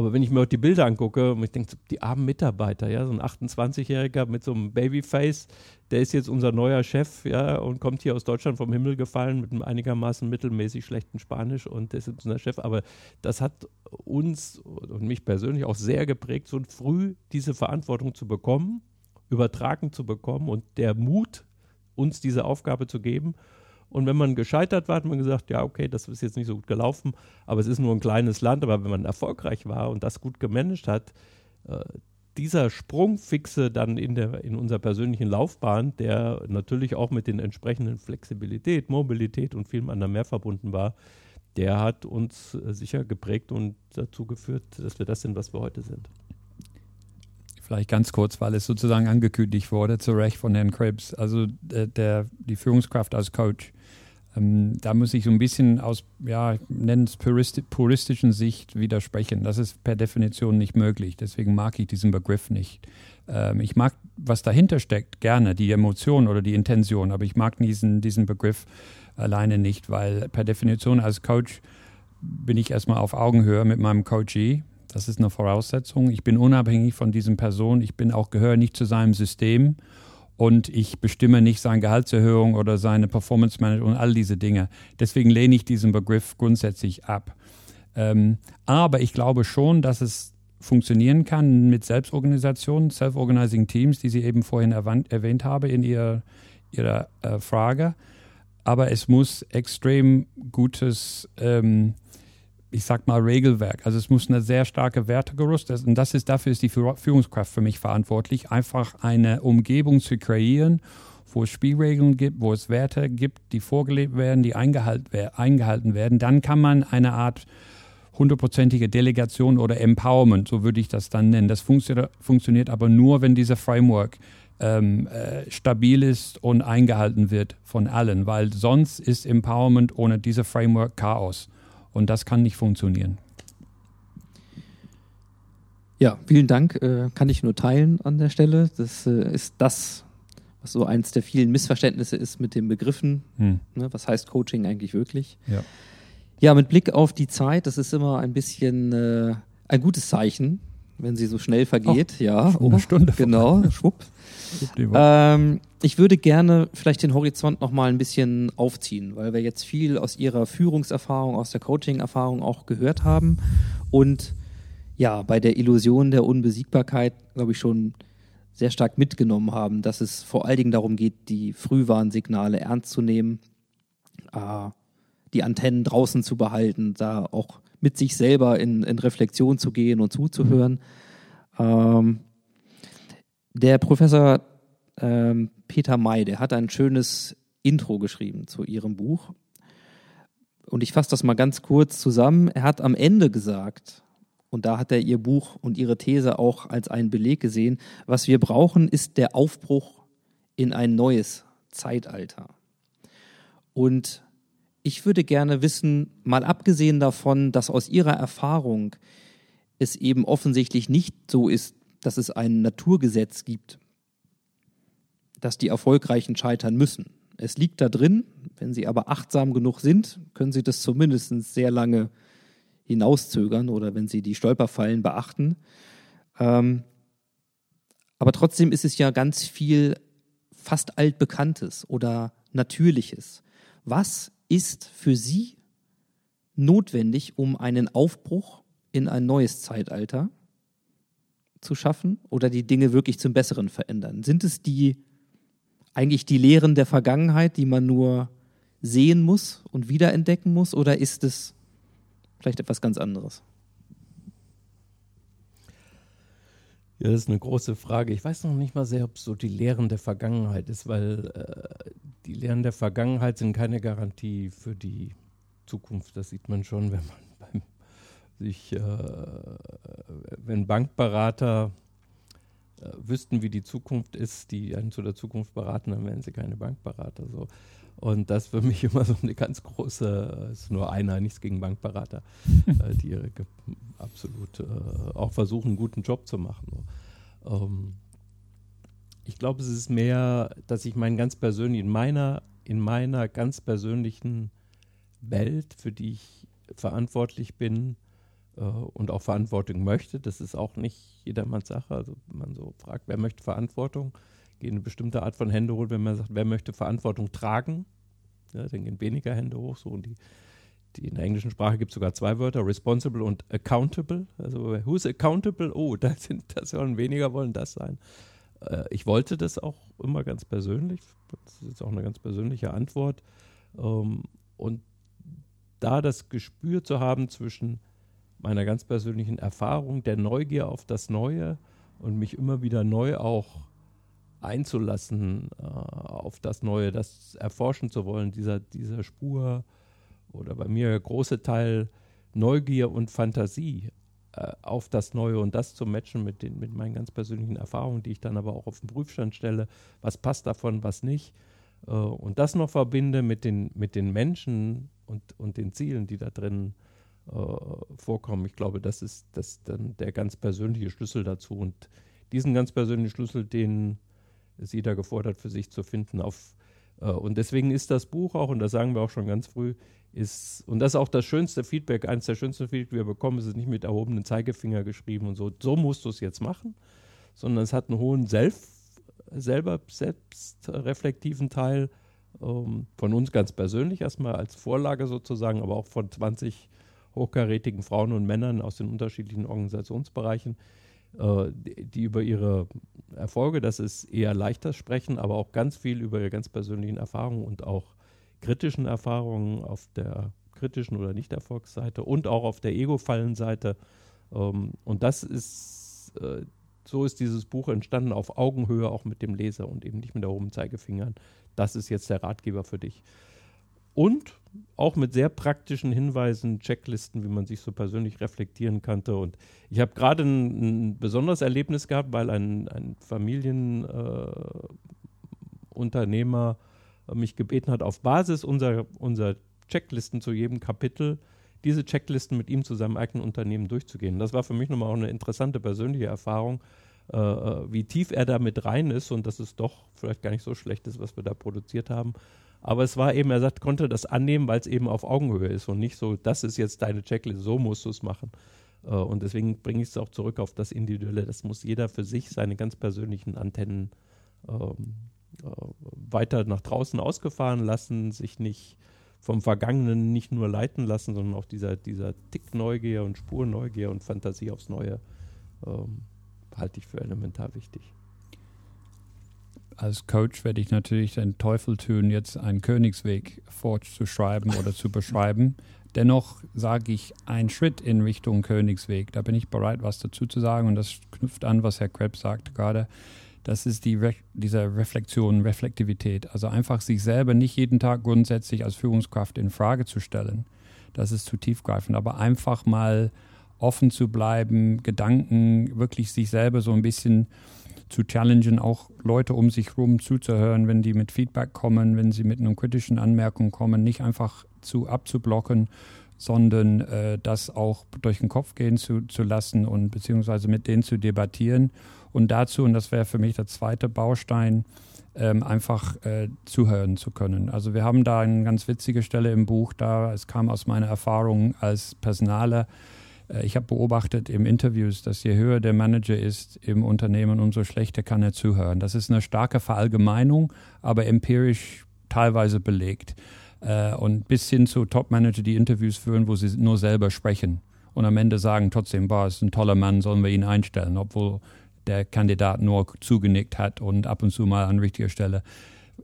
aber wenn ich mir die Bilder angucke, und ich denke, die armen Mitarbeiter, ja, so ein 28-Jähriger mit so einem Babyface, der ist jetzt unser neuer Chef, ja, und kommt hier aus Deutschland vom Himmel gefallen mit einem einigermaßen mittelmäßig schlechten Spanisch und der ist jetzt unser Chef. Aber das hat uns und mich persönlich auch sehr geprägt, so früh diese Verantwortung zu bekommen, übertragen zu bekommen und der Mut, uns diese Aufgabe zu geben und wenn man gescheitert war, hat man gesagt, ja, okay, das ist jetzt nicht so gut gelaufen, aber es ist nur ein kleines Land. Aber wenn man erfolgreich war und das gut gemanagt hat, äh, dieser Sprungfixe dann in, der, in unserer persönlichen Laufbahn, der natürlich auch mit den entsprechenden Flexibilität, Mobilität und vielem anderen mehr verbunden war, der hat uns äh, sicher geprägt und dazu geführt, dass wir das sind, was wir heute sind. Vielleicht ganz kurz, weil es sozusagen angekündigt wurde, zu Recht von Herrn Krebs. Also der, der die Führungskraft als Coach ähm, da muss ich so ein bisschen aus, ja, nennen es puristi puristischen Sicht widersprechen. Das ist per Definition nicht möglich. Deswegen mag ich diesen Begriff nicht. Ähm, ich mag, was dahinter steckt, gerne, die Emotion oder die Intention, aber ich mag diesen, diesen Begriff alleine nicht, weil per Definition als Coach bin ich erstmal auf Augenhöhe mit meinem Coachee. Das ist eine Voraussetzung. Ich bin unabhängig von diesem Person. Ich bin auch gehöre nicht zu seinem System und ich bestimme nicht seine Gehaltserhöhung oder seine Performance Management und all diese Dinge. Deswegen lehne ich diesen Begriff grundsätzlich ab. Ähm, aber ich glaube schon, dass es funktionieren kann mit Selbstorganisationen, Self-Organizing Teams, die Sie eben vorhin erwähnt, erwähnt haben in Ihrer, ihrer äh, Frage. Aber es muss extrem gutes ähm, ich sag mal, Regelwerk. Also es muss eine sehr starke Wertegerüst und das ist, dafür ist die Führungskraft für mich verantwortlich, einfach eine Umgebung zu kreieren, wo es Spielregeln gibt, wo es Werte gibt, die vorgelebt werden, die eingehalten werden. Dann kann man eine Art hundertprozentige Delegation oder Empowerment, so würde ich das dann nennen. Das funktio funktioniert aber nur, wenn dieser Framework ähm, äh, stabil ist und eingehalten wird von allen, weil sonst ist Empowerment ohne diese Framework Chaos. Und das kann nicht funktionieren. Ja, vielen Dank. Äh, kann ich nur teilen an der Stelle. Das äh, ist das, was so eins der vielen Missverständnisse ist mit den Begriffen. Hm. Ne, was heißt Coaching eigentlich wirklich? Ja. ja, mit Blick auf die Zeit, das ist immer ein bisschen äh, ein gutes Zeichen, wenn sie so schnell vergeht. Oh, ja, oh, eine Stunde. Genau, schwupp. ähm, ich würde gerne vielleicht den Horizont noch mal ein bisschen aufziehen, weil wir jetzt viel aus Ihrer Führungserfahrung, aus der Coaching-Erfahrung auch gehört haben und ja, bei der Illusion der Unbesiegbarkeit, glaube ich, schon sehr stark mitgenommen haben, dass es vor allen Dingen darum geht, die Frühwarnsignale ernst zu nehmen, äh, die Antennen draußen zu behalten, da auch mit sich selber in, in Reflexion zu gehen und zuzuhören. Ähm, der Professor ähm, Peter May, der hat ein schönes Intro geschrieben zu ihrem Buch. Und ich fasse das mal ganz kurz zusammen. Er hat am Ende gesagt, und da hat er ihr Buch und ihre These auch als einen Beleg gesehen, was wir brauchen, ist der Aufbruch in ein neues Zeitalter. Und ich würde gerne wissen, mal abgesehen davon, dass aus Ihrer Erfahrung es eben offensichtlich nicht so ist, dass es ein Naturgesetz gibt, dass die Erfolgreichen scheitern müssen. Es liegt da drin, wenn Sie aber achtsam genug sind, können Sie das zumindest sehr lange hinauszögern oder wenn Sie die Stolperfallen beachten. Ähm, aber trotzdem ist es ja ganz viel fast altbekanntes oder natürliches. Was ist für Sie notwendig, um einen Aufbruch in ein neues Zeitalter zu schaffen oder die Dinge wirklich zum Besseren verändern? Sind es die eigentlich die Lehren der Vergangenheit, die man nur sehen muss und wiederentdecken muss, oder ist es vielleicht etwas ganz anderes? Ja, das ist eine große Frage. Ich weiß noch nicht mal sehr, ob es so die Lehren der Vergangenheit ist, weil äh, die Lehren der Vergangenheit sind keine Garantie für die Zukunft. Das sieht man schon, wenn man beim, sich, äh, wenn Bankberater äh, wüssten, wie die Zukunft ist, die einen zu der Zukunft beraten, dann wären sie keine Bankberater. So. Und das für mich immer so eine ganz große, ist nur einer, nichts gegen Bankberater, äh, die absolut äh, auch versuchen, einen guten Job zu machen. So. Ähm, ich glaube, es ist mehr, dass ich meinen ganz persönlich, in meiner, in meiner ganz persönlichen Welt, für die ich verantwortlich bin, äh, und auch Verantwortung möchte. Das ist auch nicht jedermanns Sache. Also wenn man so fragt, wer möchte Verantwortung, gehen eine bestimmte Art von Hände hoch. Wenn man sagt, wer möchte Verantwortung tragen, ja, dann gehen weniger Hände hoch. So und die, die in der englischen Sprache gibt es sogar zwei Wörter, responsible und accountable. Also who's accountable? Oh, da sind das sollen weniger wollen das sein. Äh, ich wollte das auch immer ganz persönlich. Das ist jetzt auch eine ganz persönliche Antwort. Ähm, und da das Gespür zu haben zwischen meiner ganz persönlichen Erfahrung, der Neugier auf das Neue und mich immer wieder neu auch einzulassen äh, auf das Neue, das erforschen zu wollen, dieser, dieser Spur oder bei mir große Teil Neugier und Fantasie äh, auf das Neue und das zu matchen mit, den, mit meinen ganz persönlichen Erfahrungen, die ich dann aber auch auf den Prüfstand stelle, was passt davon, was nicht. Äh, und das noch verbinde mit den, mit den Menschen und, und den Zielen, die da drin äh, vorkommen. Ich glaube, das ist das dann der ganz persönliche Schlüssel dazu. Und diesen ganz persönlichen Schlüssel, den ist jeder gefordert, für sich zu finden. Auf, äh, und deswegen ist das Buch auch, und das sagen wir auch schon ganz früh, ist, und das ist auch das schönste Feedback, eines der schönsten Feedback, die wir bekommen, ist es nicht mit erhobenen Zeigefinger geschrieben und so, so musst du es jetzt machen, sondern es hat einen hohen Selbst, selber selbstreflektiven Teil ähm, von uns ganz persönlich erstmal als Vorlage sozusagen, aber auch von 20 hochkarätigen Frauen und Männern aus den unterschiedlichen Organisationsbereichen, äh, die über ihre Erfolge, das ist eher leichter sprechen, aber auch ganz viel über ihre ganz persönlichen Erfahrungen und auch kritischen Erfahrungen auf der kritischen oder Nicht-Erfolgsseite und auch auf der Ego-Fallenseite. Ähm, und das ist, äh, so ist dieses Buch entstanden, auf Augenhöhe auch mit dem Leser und eben nicht mit der oben Zeigefingern. Das ist jetzt der Ratgeber für dich. Und auch mit sehr praktischen Hinweisen, Checklisten, wie man sich so persönlich reflektieren kannte. Und ich habe gerade ein, ein, besonderes Erlebnis gehabt, weil ein, ein Familienunternehmer äh, mich gebeten hat, auf Basis unserer, unserer Checklisten zu jedem Kapitel diese Checklisten mit ihm zu seinem eigenen Unternehmen durchzugehen. Das war für mich nochmal auch eine interessante persönliche Erfahrung, äh, äh, wie tief er da mit rein ist und dass es doch vielleicht gar nicht so schlecht ist, was wir da produziert haben. Aber es war eben, er sagt, konnte das annehmen, weil es eben auf Augenhöhe ist und nicht so, das ist jetzt deine Checkliste, so musst du es machen. Äh, und deswegen bringe ich es auch zurück auf das Individuelle. Das muss jeder für sich seine ganz persönlichen Antennen ähm, äh, weiter nach draußen ausgefahren lassen, sich nicht vom Vergangenen nicht nur leiten lassen, sondern auch dieser, dieser Tick Neugier und Spurneugier und Fantasie aufs Neue ähm, halte ich für elementar wichtig als Coach werde ich natürlich den Teufel tun, jetzt einen Königsweg fortzuschreiben oder zu beschreiben. Dennoch sage ich einen Schritt in Richtung Königsweg. Da bin ich bereit, was dazu zu sagen. Und das knüpft an, was Herr Krebs sagte gerade. Das ist die Re diese Reflexion, Reflektivität. Also einfach sich selber nicht jeden Tag grundsätzlich als Führungskraft in Frage zu stellen. Das ist zu tiefgreifend. Aber einfach mal offen zu bleiben, Gedanken wirklich sich selber so ein bisschen zu challengen, auch Leute um sich herum zuzuhören, wenn die mit Feedback kommen, wenn sie mit einer kritischen Anmerkung kommen, nicht einfach zu abzublocken, sondern äh, das auch durch den Kopf gehen zu, zu lassen und beziehungsweise mit denen zu debattieren. Und dazu, und das wäre für mich der zweite Baustein, ähm, einfach äh, zuhören zu können. Also wir haben da eine ganz witzige Stelle im Buch, da es kam aus meiner Erfahrung als Personaler, ich habe beobachtet im Interviews, dass je höher der Manager ist im Unternehmen, umso schlechter kann er zuhören. Das ist eine starke Verallgemeinung, aber empirisch teilweise belegt. Äh, und bis hin zu Top-Manager, die Interviews führen, wo sie nur selber sprechen und am Ende sagen trotzdem, boah, ist ein toller Mann, sollen wir ihn einstellen, obwohl der Kandidat nur zugenickt hat und ab und zu mal an richtiger Stelle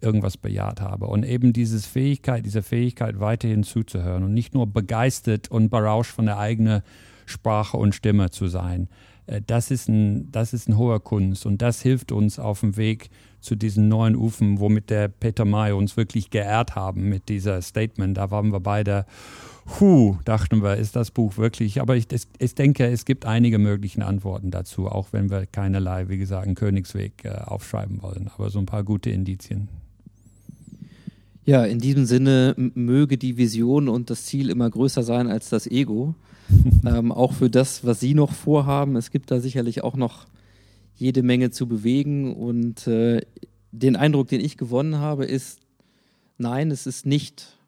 irgendwas bejaht habe. Und eben diese Fähigkeit, diese Fähigkeit weiterhin zuzuhören und nicht nur begeistert und berauscht von der eigenen Sprache und Stimme zu sein. Äh, das ist ein, das ist ein hoher Kunst und das hilft uns auf dem Weg zu diesen neuen Ufen, womit der Peter May uns wirklich geehrt haben mit dieser Statement. Da waren wir beide, hu, dachten wir, ist das Buch wirklich, aber ich, ich denke, es gibt einige mögliche Antworten dazu, auch wenn wir keinerlei, wie gesagt, Königsweg äh, aufschreiben wollen, aber so ein paar gute Indizien. Ja, in diesem Sinne möge die Vision und das Ziel immer größer sein als das Ego. ähm, auch für das, was Sie noch vorhaben. Es gibt da sicherlich auch noch jede Menge zu bewegen. Und äh, den Eindruck, den ich gewonnen habe, ist, nein, es ist nicht,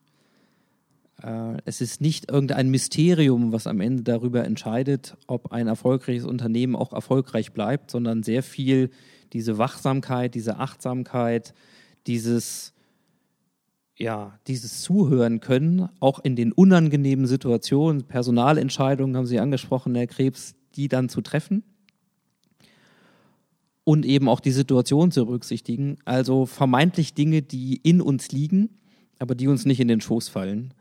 äh, es ist nicht irgendein Mysterium, was am Ende darüber entscheidet, ob ein erfolgreiches Unternehmen auch erfolgreich bleibt, sondern sehr viel diese Wachsamkeit, diese Achtsamkeit, dieses ja, dieses Zuhören können, auch in den unangenehmen Situationen, Personalentscheidungen haben Sie angesprochen, Herr Krebs, die dann zu treffen und eben auch die Situation zu berücksichtigen. Also vermeintlich Dinge, die in uns liegen, aber die uns nicht in den Schoß fallen.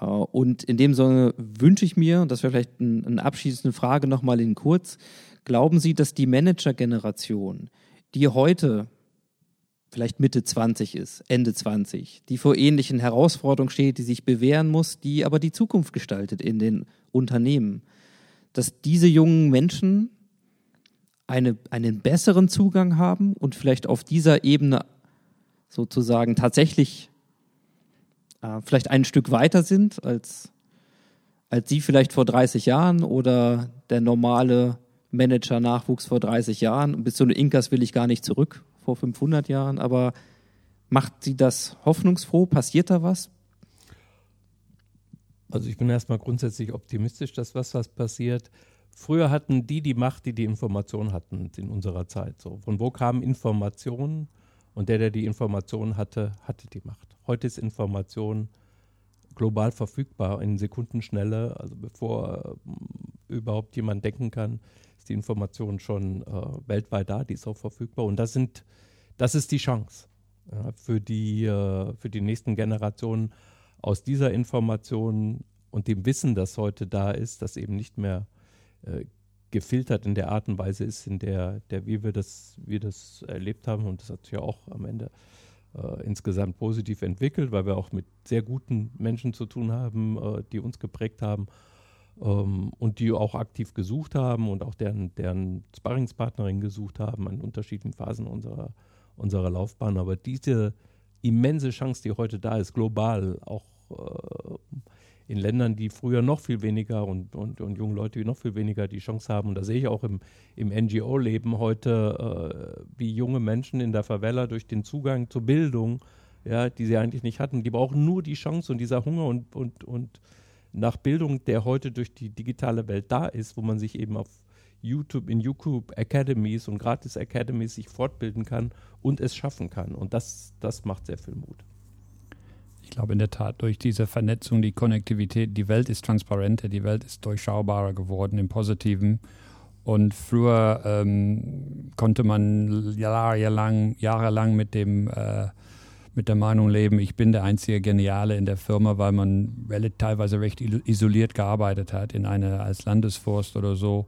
Äh, und in dem Sinne wünsche ich mir, das wäre vielleicht eine abschließende Frage nochmal in kurz, glauben Sie, dass die Manager-Generation, die heute vielleicht Mitte 20 ist, Ende 20, die vor ähnlichen Herausforderungen steht, die sich bewähren muss, die aber die Zukunft gestaltet in den Unternehmen, dass diese jungen Menschen eine, einen besseren Zugang haben und vielleicht auf dieser Ebene sozusagen tatsächlich äh, vielleicht ein Stück weiter sind als, als Sie vielleicht vor 30 Jahren oder der normale Manager-Nachwuchs vor 30 Jahren. Bis zu den Inkas will ich gar nicht zurück, vor 500 Jahren, aber macht Sie das hoffnungsfroh? Passiert da was? Also ich bin erstmal grundsätzlich optimistisch, dass was was passiert. Früher hatten die die Macht, die die Information hatten in unserer Zeit. So, von wo kamen Informationen? Und der, der die Information hatte, hatte die Macht. Heute ist Information global verfügbar in Sekundenschnelle. Also bevor äh, überhaupt jemand denken kann, die Information schon äh, weltweit da, die ist auch verfügbar. Und das sind, das ist die Chance ja, für, die, äh, für die nächsten Generationen aus dieser Information und dem Wissen, das heute da ist, das eben nicht mehr äh, gefiltert in der Art und Weise ist, in der, der wie wir das, wir das erlebt haben. Und das hat sich ja auch am Ende äh, insgesamt positiv entwickelt, weil wir auch mit sehr guten Menschen zu tun haben, äh, die uns geprägt haben ähm, und die auch aktiv gesucht haben und auch deren, deren Sparringspartnerin gesucht haben an unterschiedlichen Phasen unserer, unserer Laufbahn. Aber diese immense Chance, die heute da ist, global, auch äh, in Ländern, die früher noch viel weniger und, und, und junge Leute, die noch viel weniger die Chance haben. Und da sehe ich auch im, im NGO-Leben heute, äh, wie junge Menschen in der Favela durch den Zugang zur Bildung, ja, die sie eigentlich nicht hatten, die brauchen nur die Chance und dieser Hunger und, und, und nach Bildung, der heute durch die digitale Welt da ist, wo man sich eben auf YouTube, in YouTube Academies und gratis Academies sich fortbilden kann und es schaffen kann. Und das, das macht sehr viel Mut. Ich glaube in der Tat, durch diese Vernetzung, die Konnektivität, die Welt ist transparenter, die Welt ist durchschaubarer geworden im Positiven. Und früher ähm, konnte man jahrelang, jahrelang mit dem äh, mit der Meinung leben, ich bin der einzige Geniale in der Firma, weil man teilweise recht isoliert gearbeitet hat in einer als Landesforst oder so.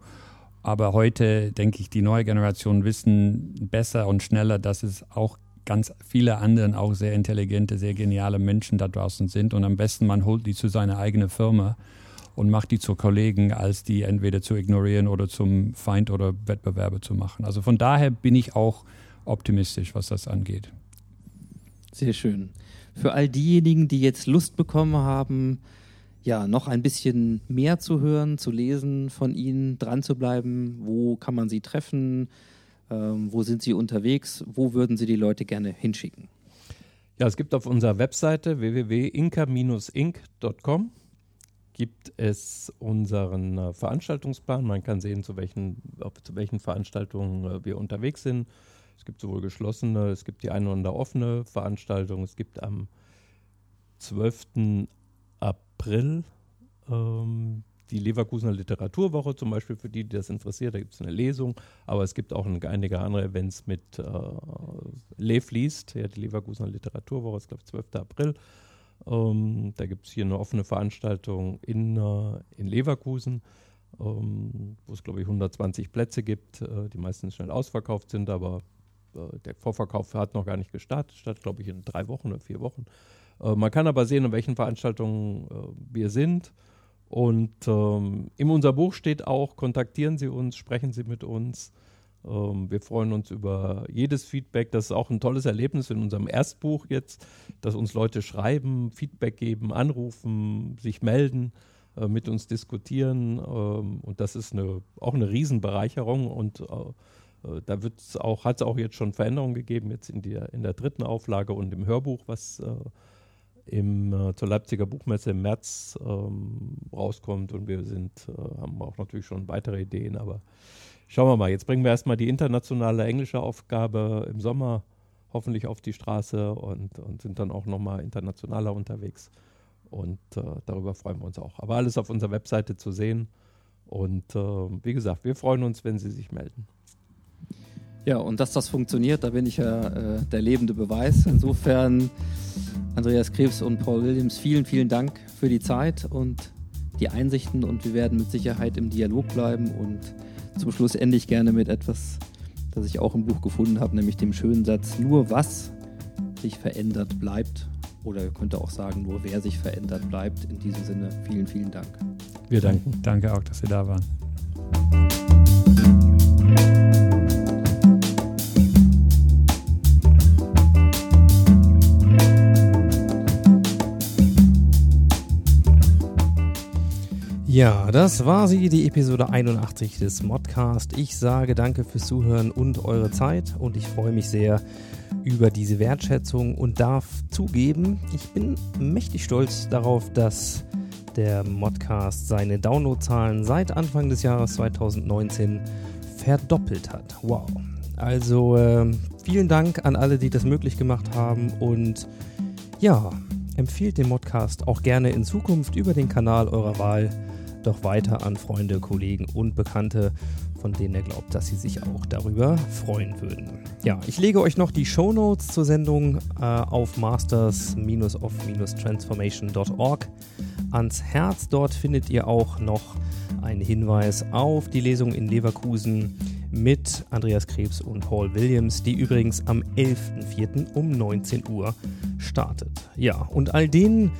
Aber heute denke ich, die neue Generation wissen besser und schneller, dass es auch ganz viele andere, auch sehr intelligente, sehr geniale Menschen da draußen sind. Und am besten man holt die zu seiner eigenen Firma und macht die zu Kollegen, als die entweder zu ignorieren oder zum Feind oder Wettbewerber zu machen. Also von daher bin ich auch optimistisch, was das angeht. Sehr schön. Für all diejenigen, die jetzt Lust bekommen haben, ja, noch ein bisschen mehr zu hören, zu lesen von Ihnen, dran zu bleiben, wo kann man Sie treffen, ähm, wo sind Sie unterwegs, wo würden Sie die Leute gerne hinschicken? Ja, es gibt auf unserer Webseite www.inka-inc.com gibt es unseren äh, Veranstaltungsplan. Man kann sehen, zu welchen, zu welchen Veranstaltungen äh, wir unterwegs sind. Es gibt sowohl geschlossene, es gibt die eine oder andere offene Veranstaltung. Es gibt am 12. April ähm, die Leverkusener Literaturwoche zum Beispiel, für die, die das interessiert, da gibt es eine Lesung, aber es gibt auch einige andere Events mit äh, Lev liest, ja, die Leverkusener Literaturwoche, ist glaube ich 12. April. Ähm, da gibt es hier eine offene Veranstaltung in, äh, in Leverkusen, ähm, wo es glaube ich 120 Plätze gibt, äh, die meistens schnell ausverkauft sind, aber der Vorverkauf hat noch gar nicht gestartet, statt glaube ich in drei Wochen oder vier Wochen. Äh, man kann aber sehen, in welchen Veranstaltungen äh, wir sind. Und ähm, in unser Buch steht auch, kontaktieren Sie uns, sprechen Sie mit uns. Ähm, wir freuen uns über jedes Feedback. Das ist auch ein tolles Erlebnis in unserem Erstbuch jetzt, dass uns Leute schreiben, Feedback geben, anrufen, sich melden, äh, mit uns diskutieren. Ähm, und das ist eine, auch eine Riesenbereicherung. Und äh, da auch, hat es auch jetzt schon Veränderungen gegeben, jetzt in der, in der dritten Auflage und im Hörbuch, was äh, im, äh, zur Leipziger Buchmesse im März ähm, rauskommt und wir sind, äh, haben auch natürlich schon weitere Ideen, aber schauen wir mal. Jetzt bringen wir erstmal die internationale englische Aufgabe im Sommer hoffentlich auf die Straße und, und sind dann auch nochmal internationaler unterwegs. Und äh, darüber freuen wir uns auch. Aber alles auf unserer Webseite zu sehen. Und äh, wie gesagt, wir freuen uns, wenn Sie sich melden. Ja, und dass das funktioniert, da bin ich ja äh, der lebende Beweis. Insofern Andreas Krebs und Paul Williams, vielen, vielen Dank für die Zeit und die Einsichten und wir werden mit Sicherheit im Dialog bleiben und zum Schluss endlich gerne mit etwas, das ich auch im Buch gefunden habe, nämlich dem schönen Satz, nur was sich verändert bleibt oder ihr könnt auch sagen, nur wer sich verändert bleibt. In diesem Sinne, vielen, vielen Dank. Wir danken. Danke auch, dass Sie da waren. Ja, das war sie, die Episode 81 des Modcast. Ich sage danke fürs Zuhören und eure Zeit und ich freue mich sehr über diese Wertschätzung und darf zugeben, ich bin mächtig stolz darauf, dass der Modcast seine Downloadzahlen seit Anfang des Jahres 2019 verdoppelt hat. Wow. Also äh, vielen Dank an alle, die das möglich gemacht haben und ja, empfiehlt den Modcast auch gerne in Zukunft über den Kanal eurer Wahl doch weiter an Freunde, Kollegen und Bekannte, von denen er glaubt, dass sie sich auch darüber freuen würden. Ja, ich lege euch noch die Show Notes zur Sendung äh, auf masters-of-transformation.org ans Herz. Dort findet ihr auch noch einen Hinweis auf die Lesung in Leverkusen mit Andreas Krebs und Paul Williams, die übrigens am 11.04. um 19 Uhr startet. Ja, und all denen,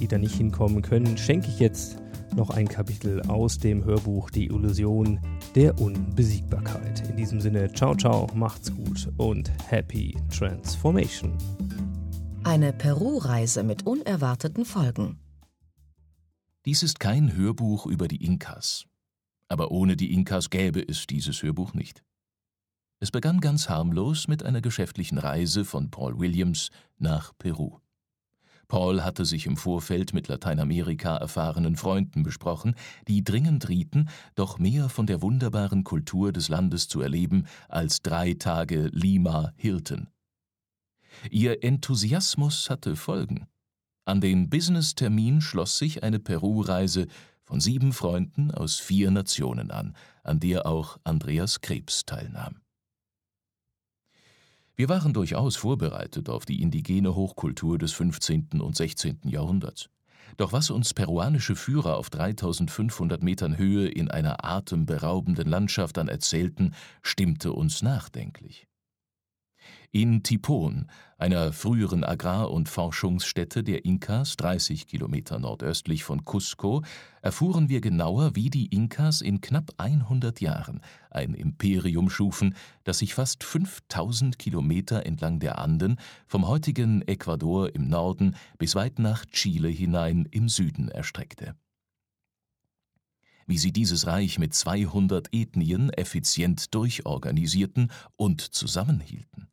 die da nicht hinkommen können, schenke ich jetzt noch ein Kapitel aus dem Hörbuch Die Illusion der Unbesiegbarkeit. In diesem Sinne, ciao, ciao, macht's gut und happy transformation. Eine Peru-Reise mit unerwarteten Folgen. Dies ist kein Hörbuch über die Inkas. Aber ohne die Inkas gäbe es dieses Hörbuch nicht. Es begann ganz harmlos mit einer geschäftlichen Reise von Paul Williams nach Peru. Paul hatte sich im Vorfeld mit Lateinamerika erfahrenen Freunden besprochen, die dringend rieten, doch mehr von der wunderbaren Kultur des Landes zu erleben als drei Tage Lima Hilton. Ihr Enthusiasmus hatte Folgen. An den Business-Termin schloss sich eine Peru-Reise von sieben Freunden aus vier Nationen an, an der auch Andreas Krebs teilnahm. Wir waren durchaus vorbereitet auf die indigene Hochkultur des 15. und 16. Jahrhunderts. Doch was uns peruanische Führer auf 3500 Metern Höhe in einer atemberaubenden Landschaft dann erzählten, stimmte uns nachdenklich. In Tipon, einer früheren Agrar- und Forschungsstätte der Inkas 30 Kilometer nordöstlich von Cusco, erfuhren wir genauer, wie die Inkas in knapp 100 Jahren ein Imperium schufen, das sich fast 5000 Kilometer entlang der Anden vom heutigen Ecuador im Norden bis weit nach Chile hinein im Süden erstreckte. Wie sie dieses Reich mit 200 Ethnien effizient durchorganisierten und zusammenhielten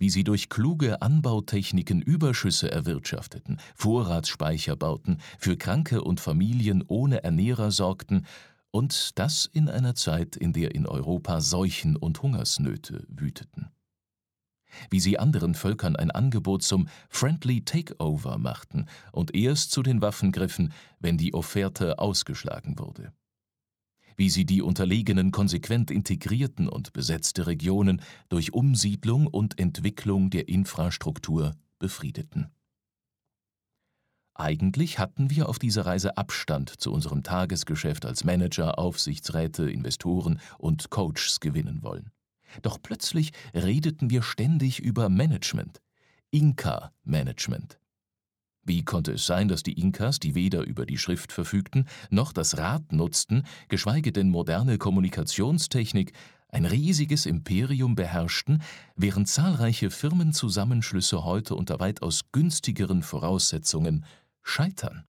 wie sie durch kluge Anbautechniken Überschüsse erwirtschafteten, Vorratsspeicher bauten, für Kranke und Familien ohne Ernährer sorgten, und das in einer Zeit, in der in Europa Seuchen und Hungersnöte wüteten. wie sie anderen Völkern ein Angebot zum Friendly Takeover machten und erst zu den Waffen griffen, wenn die Offerte ausgeschlagen wurde. Wie sie die Unterlegenen konsequent integrierten und besetzte Regionen durch Umsiedlung und Entwicklung der Infrastruktur befriedeten. Eigentlich hatten wir auf dieser Reise Abstand zu unserem Tagesgeschäft als Manager, Aufsichtsräte, Investoren und Coaches gewinnen wollen. Doch plötzlich redeten wir ständig über Management. Inka-Management. Wie konnte es sein, dass die Inkas, die weder über die Schrift verfügten, noch das Rad nutzten, geschweige denn moderne Kommunikationstechnik, ein riesiges Imperium beherrschten, während zahlreiche Firmenzusammenschlüsse heute unter weitaus günstigeren Voraussetzungen scheitern.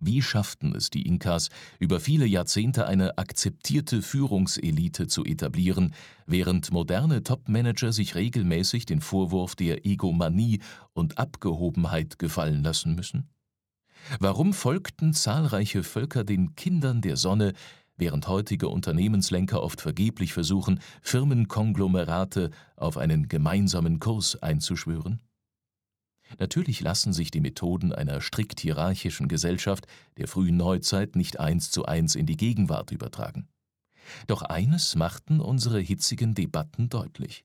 Wie schafften es die Inkas, über viele Jahrzehnte eine akzeptierte Führungselite zu etablieren, während moderne Topmanager sich regelmäßig den Vorwurf der Egomanie und Abgehobenheit gefallen lassen müssen? Warum folgten zahlreiche Völker den Kindern der Sonne, während heutige Unternehmenslenker oft vergeblich versuchen, Firmenkonglomerate auf einen gemeinsamen Kurs einzuschwören? Natürlich lassen sich die Methoden einer strikt hierarchischen Gesellschaft der frühen Neuzeit nicht eins zu eins in die Gegenwart übertragen. Doch eines machten unsere hitzigen Debatten deutlich.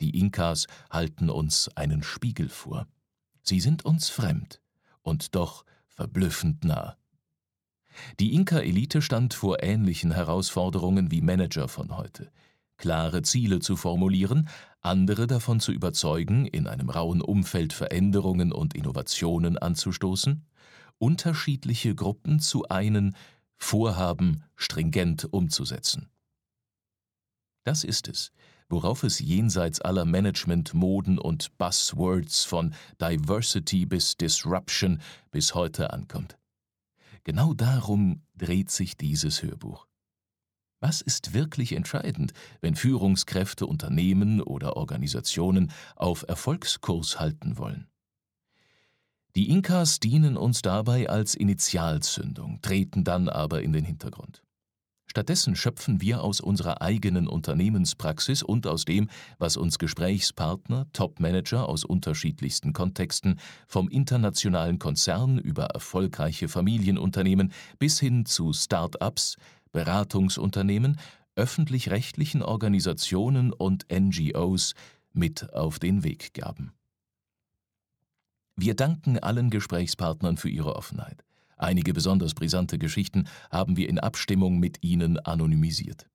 Die Inkas halten uns einen Spiegel vor. Sie sind uns fremd und doch verblüffend nah. Die Inka-Elite stand vor ähnlichen Herausforderungen wie Manager von heute klare Ziele zu formulieren, andere davon zu überzeugen, in einem rauen Umfeld Veränderungen und Innovationen anzustoßen, unterschiedliche Gruppen zu einen Vorhaben stringent umzusetzen. Das ist es, worauf es jenseits aller Management-Moden und Buzzwords von Diversity bis Disruption bis heute ankommt. Genau darum dreht sich dieses Hörbuch. Was ist wirklich entscheidend, wenn Führungskräfte Unternehmen oder Organisationen auf Erfolgskurs halten wollen? Die Inkas dienen uns dabei als Initialzündung, treten dann aber in den Hintergrund. Stattdessen schöpfen wir aus unserer eigenen Unternehmenspraxis und aus dem, was uns Gesprächspartner, Topmanager aus unterschiedlichsten Kontexten, vom internationalen Konzern über erfolgreiche Familienunternehmen bis hin zu Start-ups, Beratungsunternehmen, öffentlich-rechtlichen Organisationen und NGOs mit auf den Weg gaben. Wir danken allen Gesprächspartnern für ihre Offenheit. Einige besonders brisante Geschichten haben wir in Abstimmung mit ihnen anonymisiert.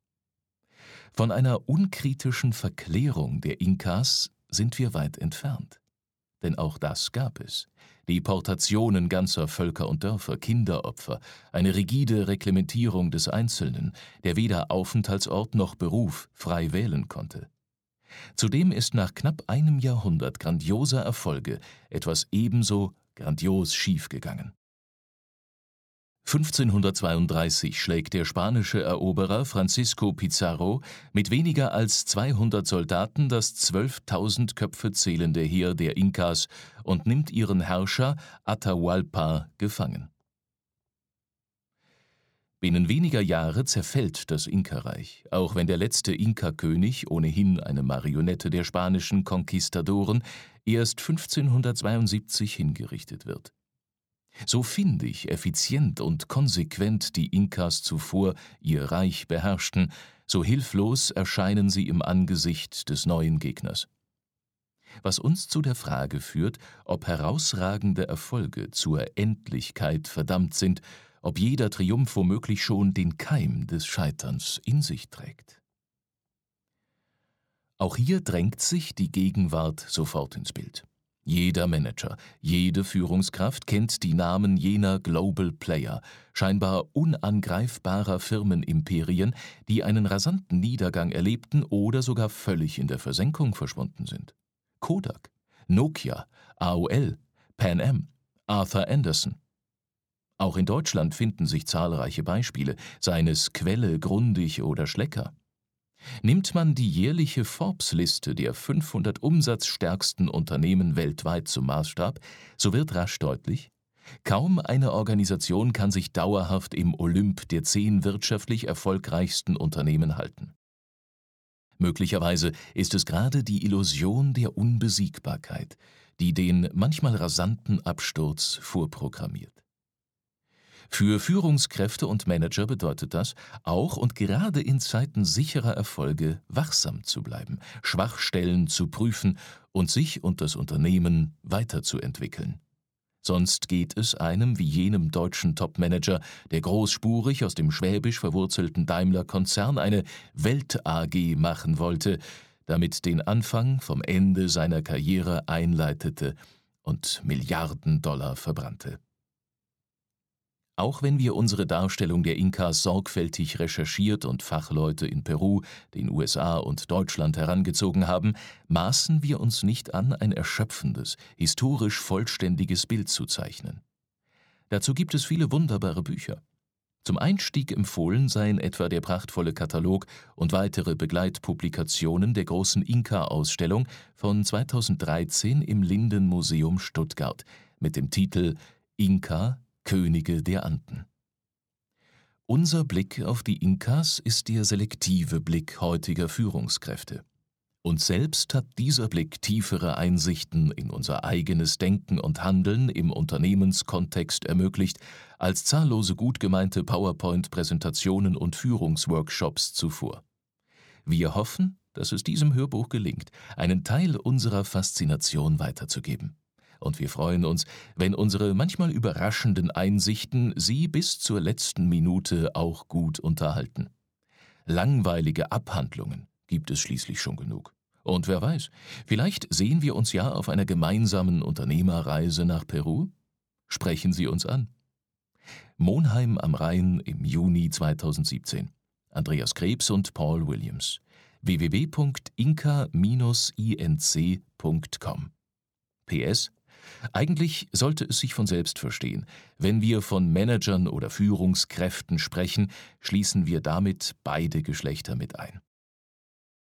Von einer unkritischen Verklärung der Inkas sind wir weit entfernt. Denn auch das gab es. Deportationen ganzer Völker und Dörfer, Kinderopfer, eine rigide Reglementierung des Einzelnen, der weder Aufenthaltsort noch Beruf frei wählen konnte. Zudem ist nach knapp einem Jahrhundert grandioser Erfolge etwas ebenso grandios schiefgegangen. 1532 schlägt der spanische Eroberer Francisco Pizarro mit weniger als 200 Soldaten das 12.000 Köpfe zählende Heer der Inkas und nimmt ihren Herrscher Atahualpa gefangen. Binnen weniger Jahre zerfällt das Inka-Reich, auch wenn der letzte Inka-König, ohnehin eine Marionette der spanischen Konquistadoren, erst 1572 hingerichtet wird. So findig, effizient und konsequent die Inkas zuvor ihr Reich beherrschten, so hilflos erscheinen sie im Angesicht des neuen Gegners. Was uns zu der Frage führt, ob herausragende Erfolge zur Endlichkeit verdammt sind, ob jeder Triumph womöglich schon den Keim des Scheiterns in sich trägt. Auch hier drängt sich die Gegenwart sofort ins Bild. Jeder Manager, jede Führungskraft kennt die Namen jener Global Player, scheinbar unangreifbarer Firmenimperien, die einen rasanten Niedergang erlebten oder sogar völlig in der Versenkung verschwunden sind. Kodak, Nokia, AOL, Pan Am, Arthur Anderson. Auch in Deutschland finden sich zahlreiche Beispiele, seien es Quelle, Grundig oder Schlecker. Nimmt man die jährliche Forbes-Liste der 500 umsatzstärksten Unternehmen weltweit zum Maßstab, so wird rasch deutlich, kaum eine Organisation kann sich dauerhaft im Olymp der zehn wirtschaftlich erfolgreichsten Unternehmen halten. Möglicherweise ist es gerade die Illusion der Unbesiegbarkeit, die den manchmal rasanten Absturz vorprogrammiert. Für Führungskräfte und Manager bedeutet das, auch und gerade in Zeiten sicherer Erfolge wachsam zu bleiben, Schwachstellen zu prüfen und sich und das Unternehmen weiterzuentwickeln. Sonst geht es einem wie jenem deutschen Topmanager, der großspurig aus dem schwäbisch verwurzelten Daimler-Konzern eine Welt-AG machen wollte, damit den Anfang vom Ende seiner Karriere einleitete und Milliarden Dollar verbrannte. Auch wenn wir unsere Darstellung der Inkas sorgfältig recherchiert und Fachleute in Peru, den USA und Deutschland herangezogen haben, maßen wir uns nicht an, ein erschöpfendes, historisch vollständiges Bild zu zeichnen. Dazu gibt es viele wunderbare Bücher. Zum Einstieg empfohlen seien etwa der prachtvolle Katalog und weitere Begleitpublikationen der großen Inka-Ausstellung von 2013 im Linden-Museum Stuttgart mit dem Titel Inka Könige der Anden. Unser Blick auf die Inkas ist der selektive Blick heutiger Führungskräfte. Uns selbst hat dieser Blick tiefere Einsichten in unser eigenes Denken und Handeln im Unternehmenskontext ermöglicht, als zahllose gut gemeinte PowerPoint-Präsentationen und Führungsworkshops zuvor. Wir hoffen, dass es diesem Hörbuch gelingt, einen Teil unserer Faszination weiterzugeben und wir freuen uns, wenn unsere manchmal überraschenden Einsichten Sie bis zur letzten Minute auch gut unterhalten. Langweilige Abhandlungen gibt es schließlich schon genug. Und wer weiß, vielleicht sehen wir uns ja auf einer gemeinsamen Unternehmerreise nach Peru? Sprechen Sie uns an. Monheim am Rhein im Juni 2017. Andreas Krebs und Paul Williams. www.inka-inc.com PS eigentlich sollte es sich von selbst verstehen. Wenn wir von Managern oder Führungskräften sprechen, schließen wir damit beide Geschlechter mit ein.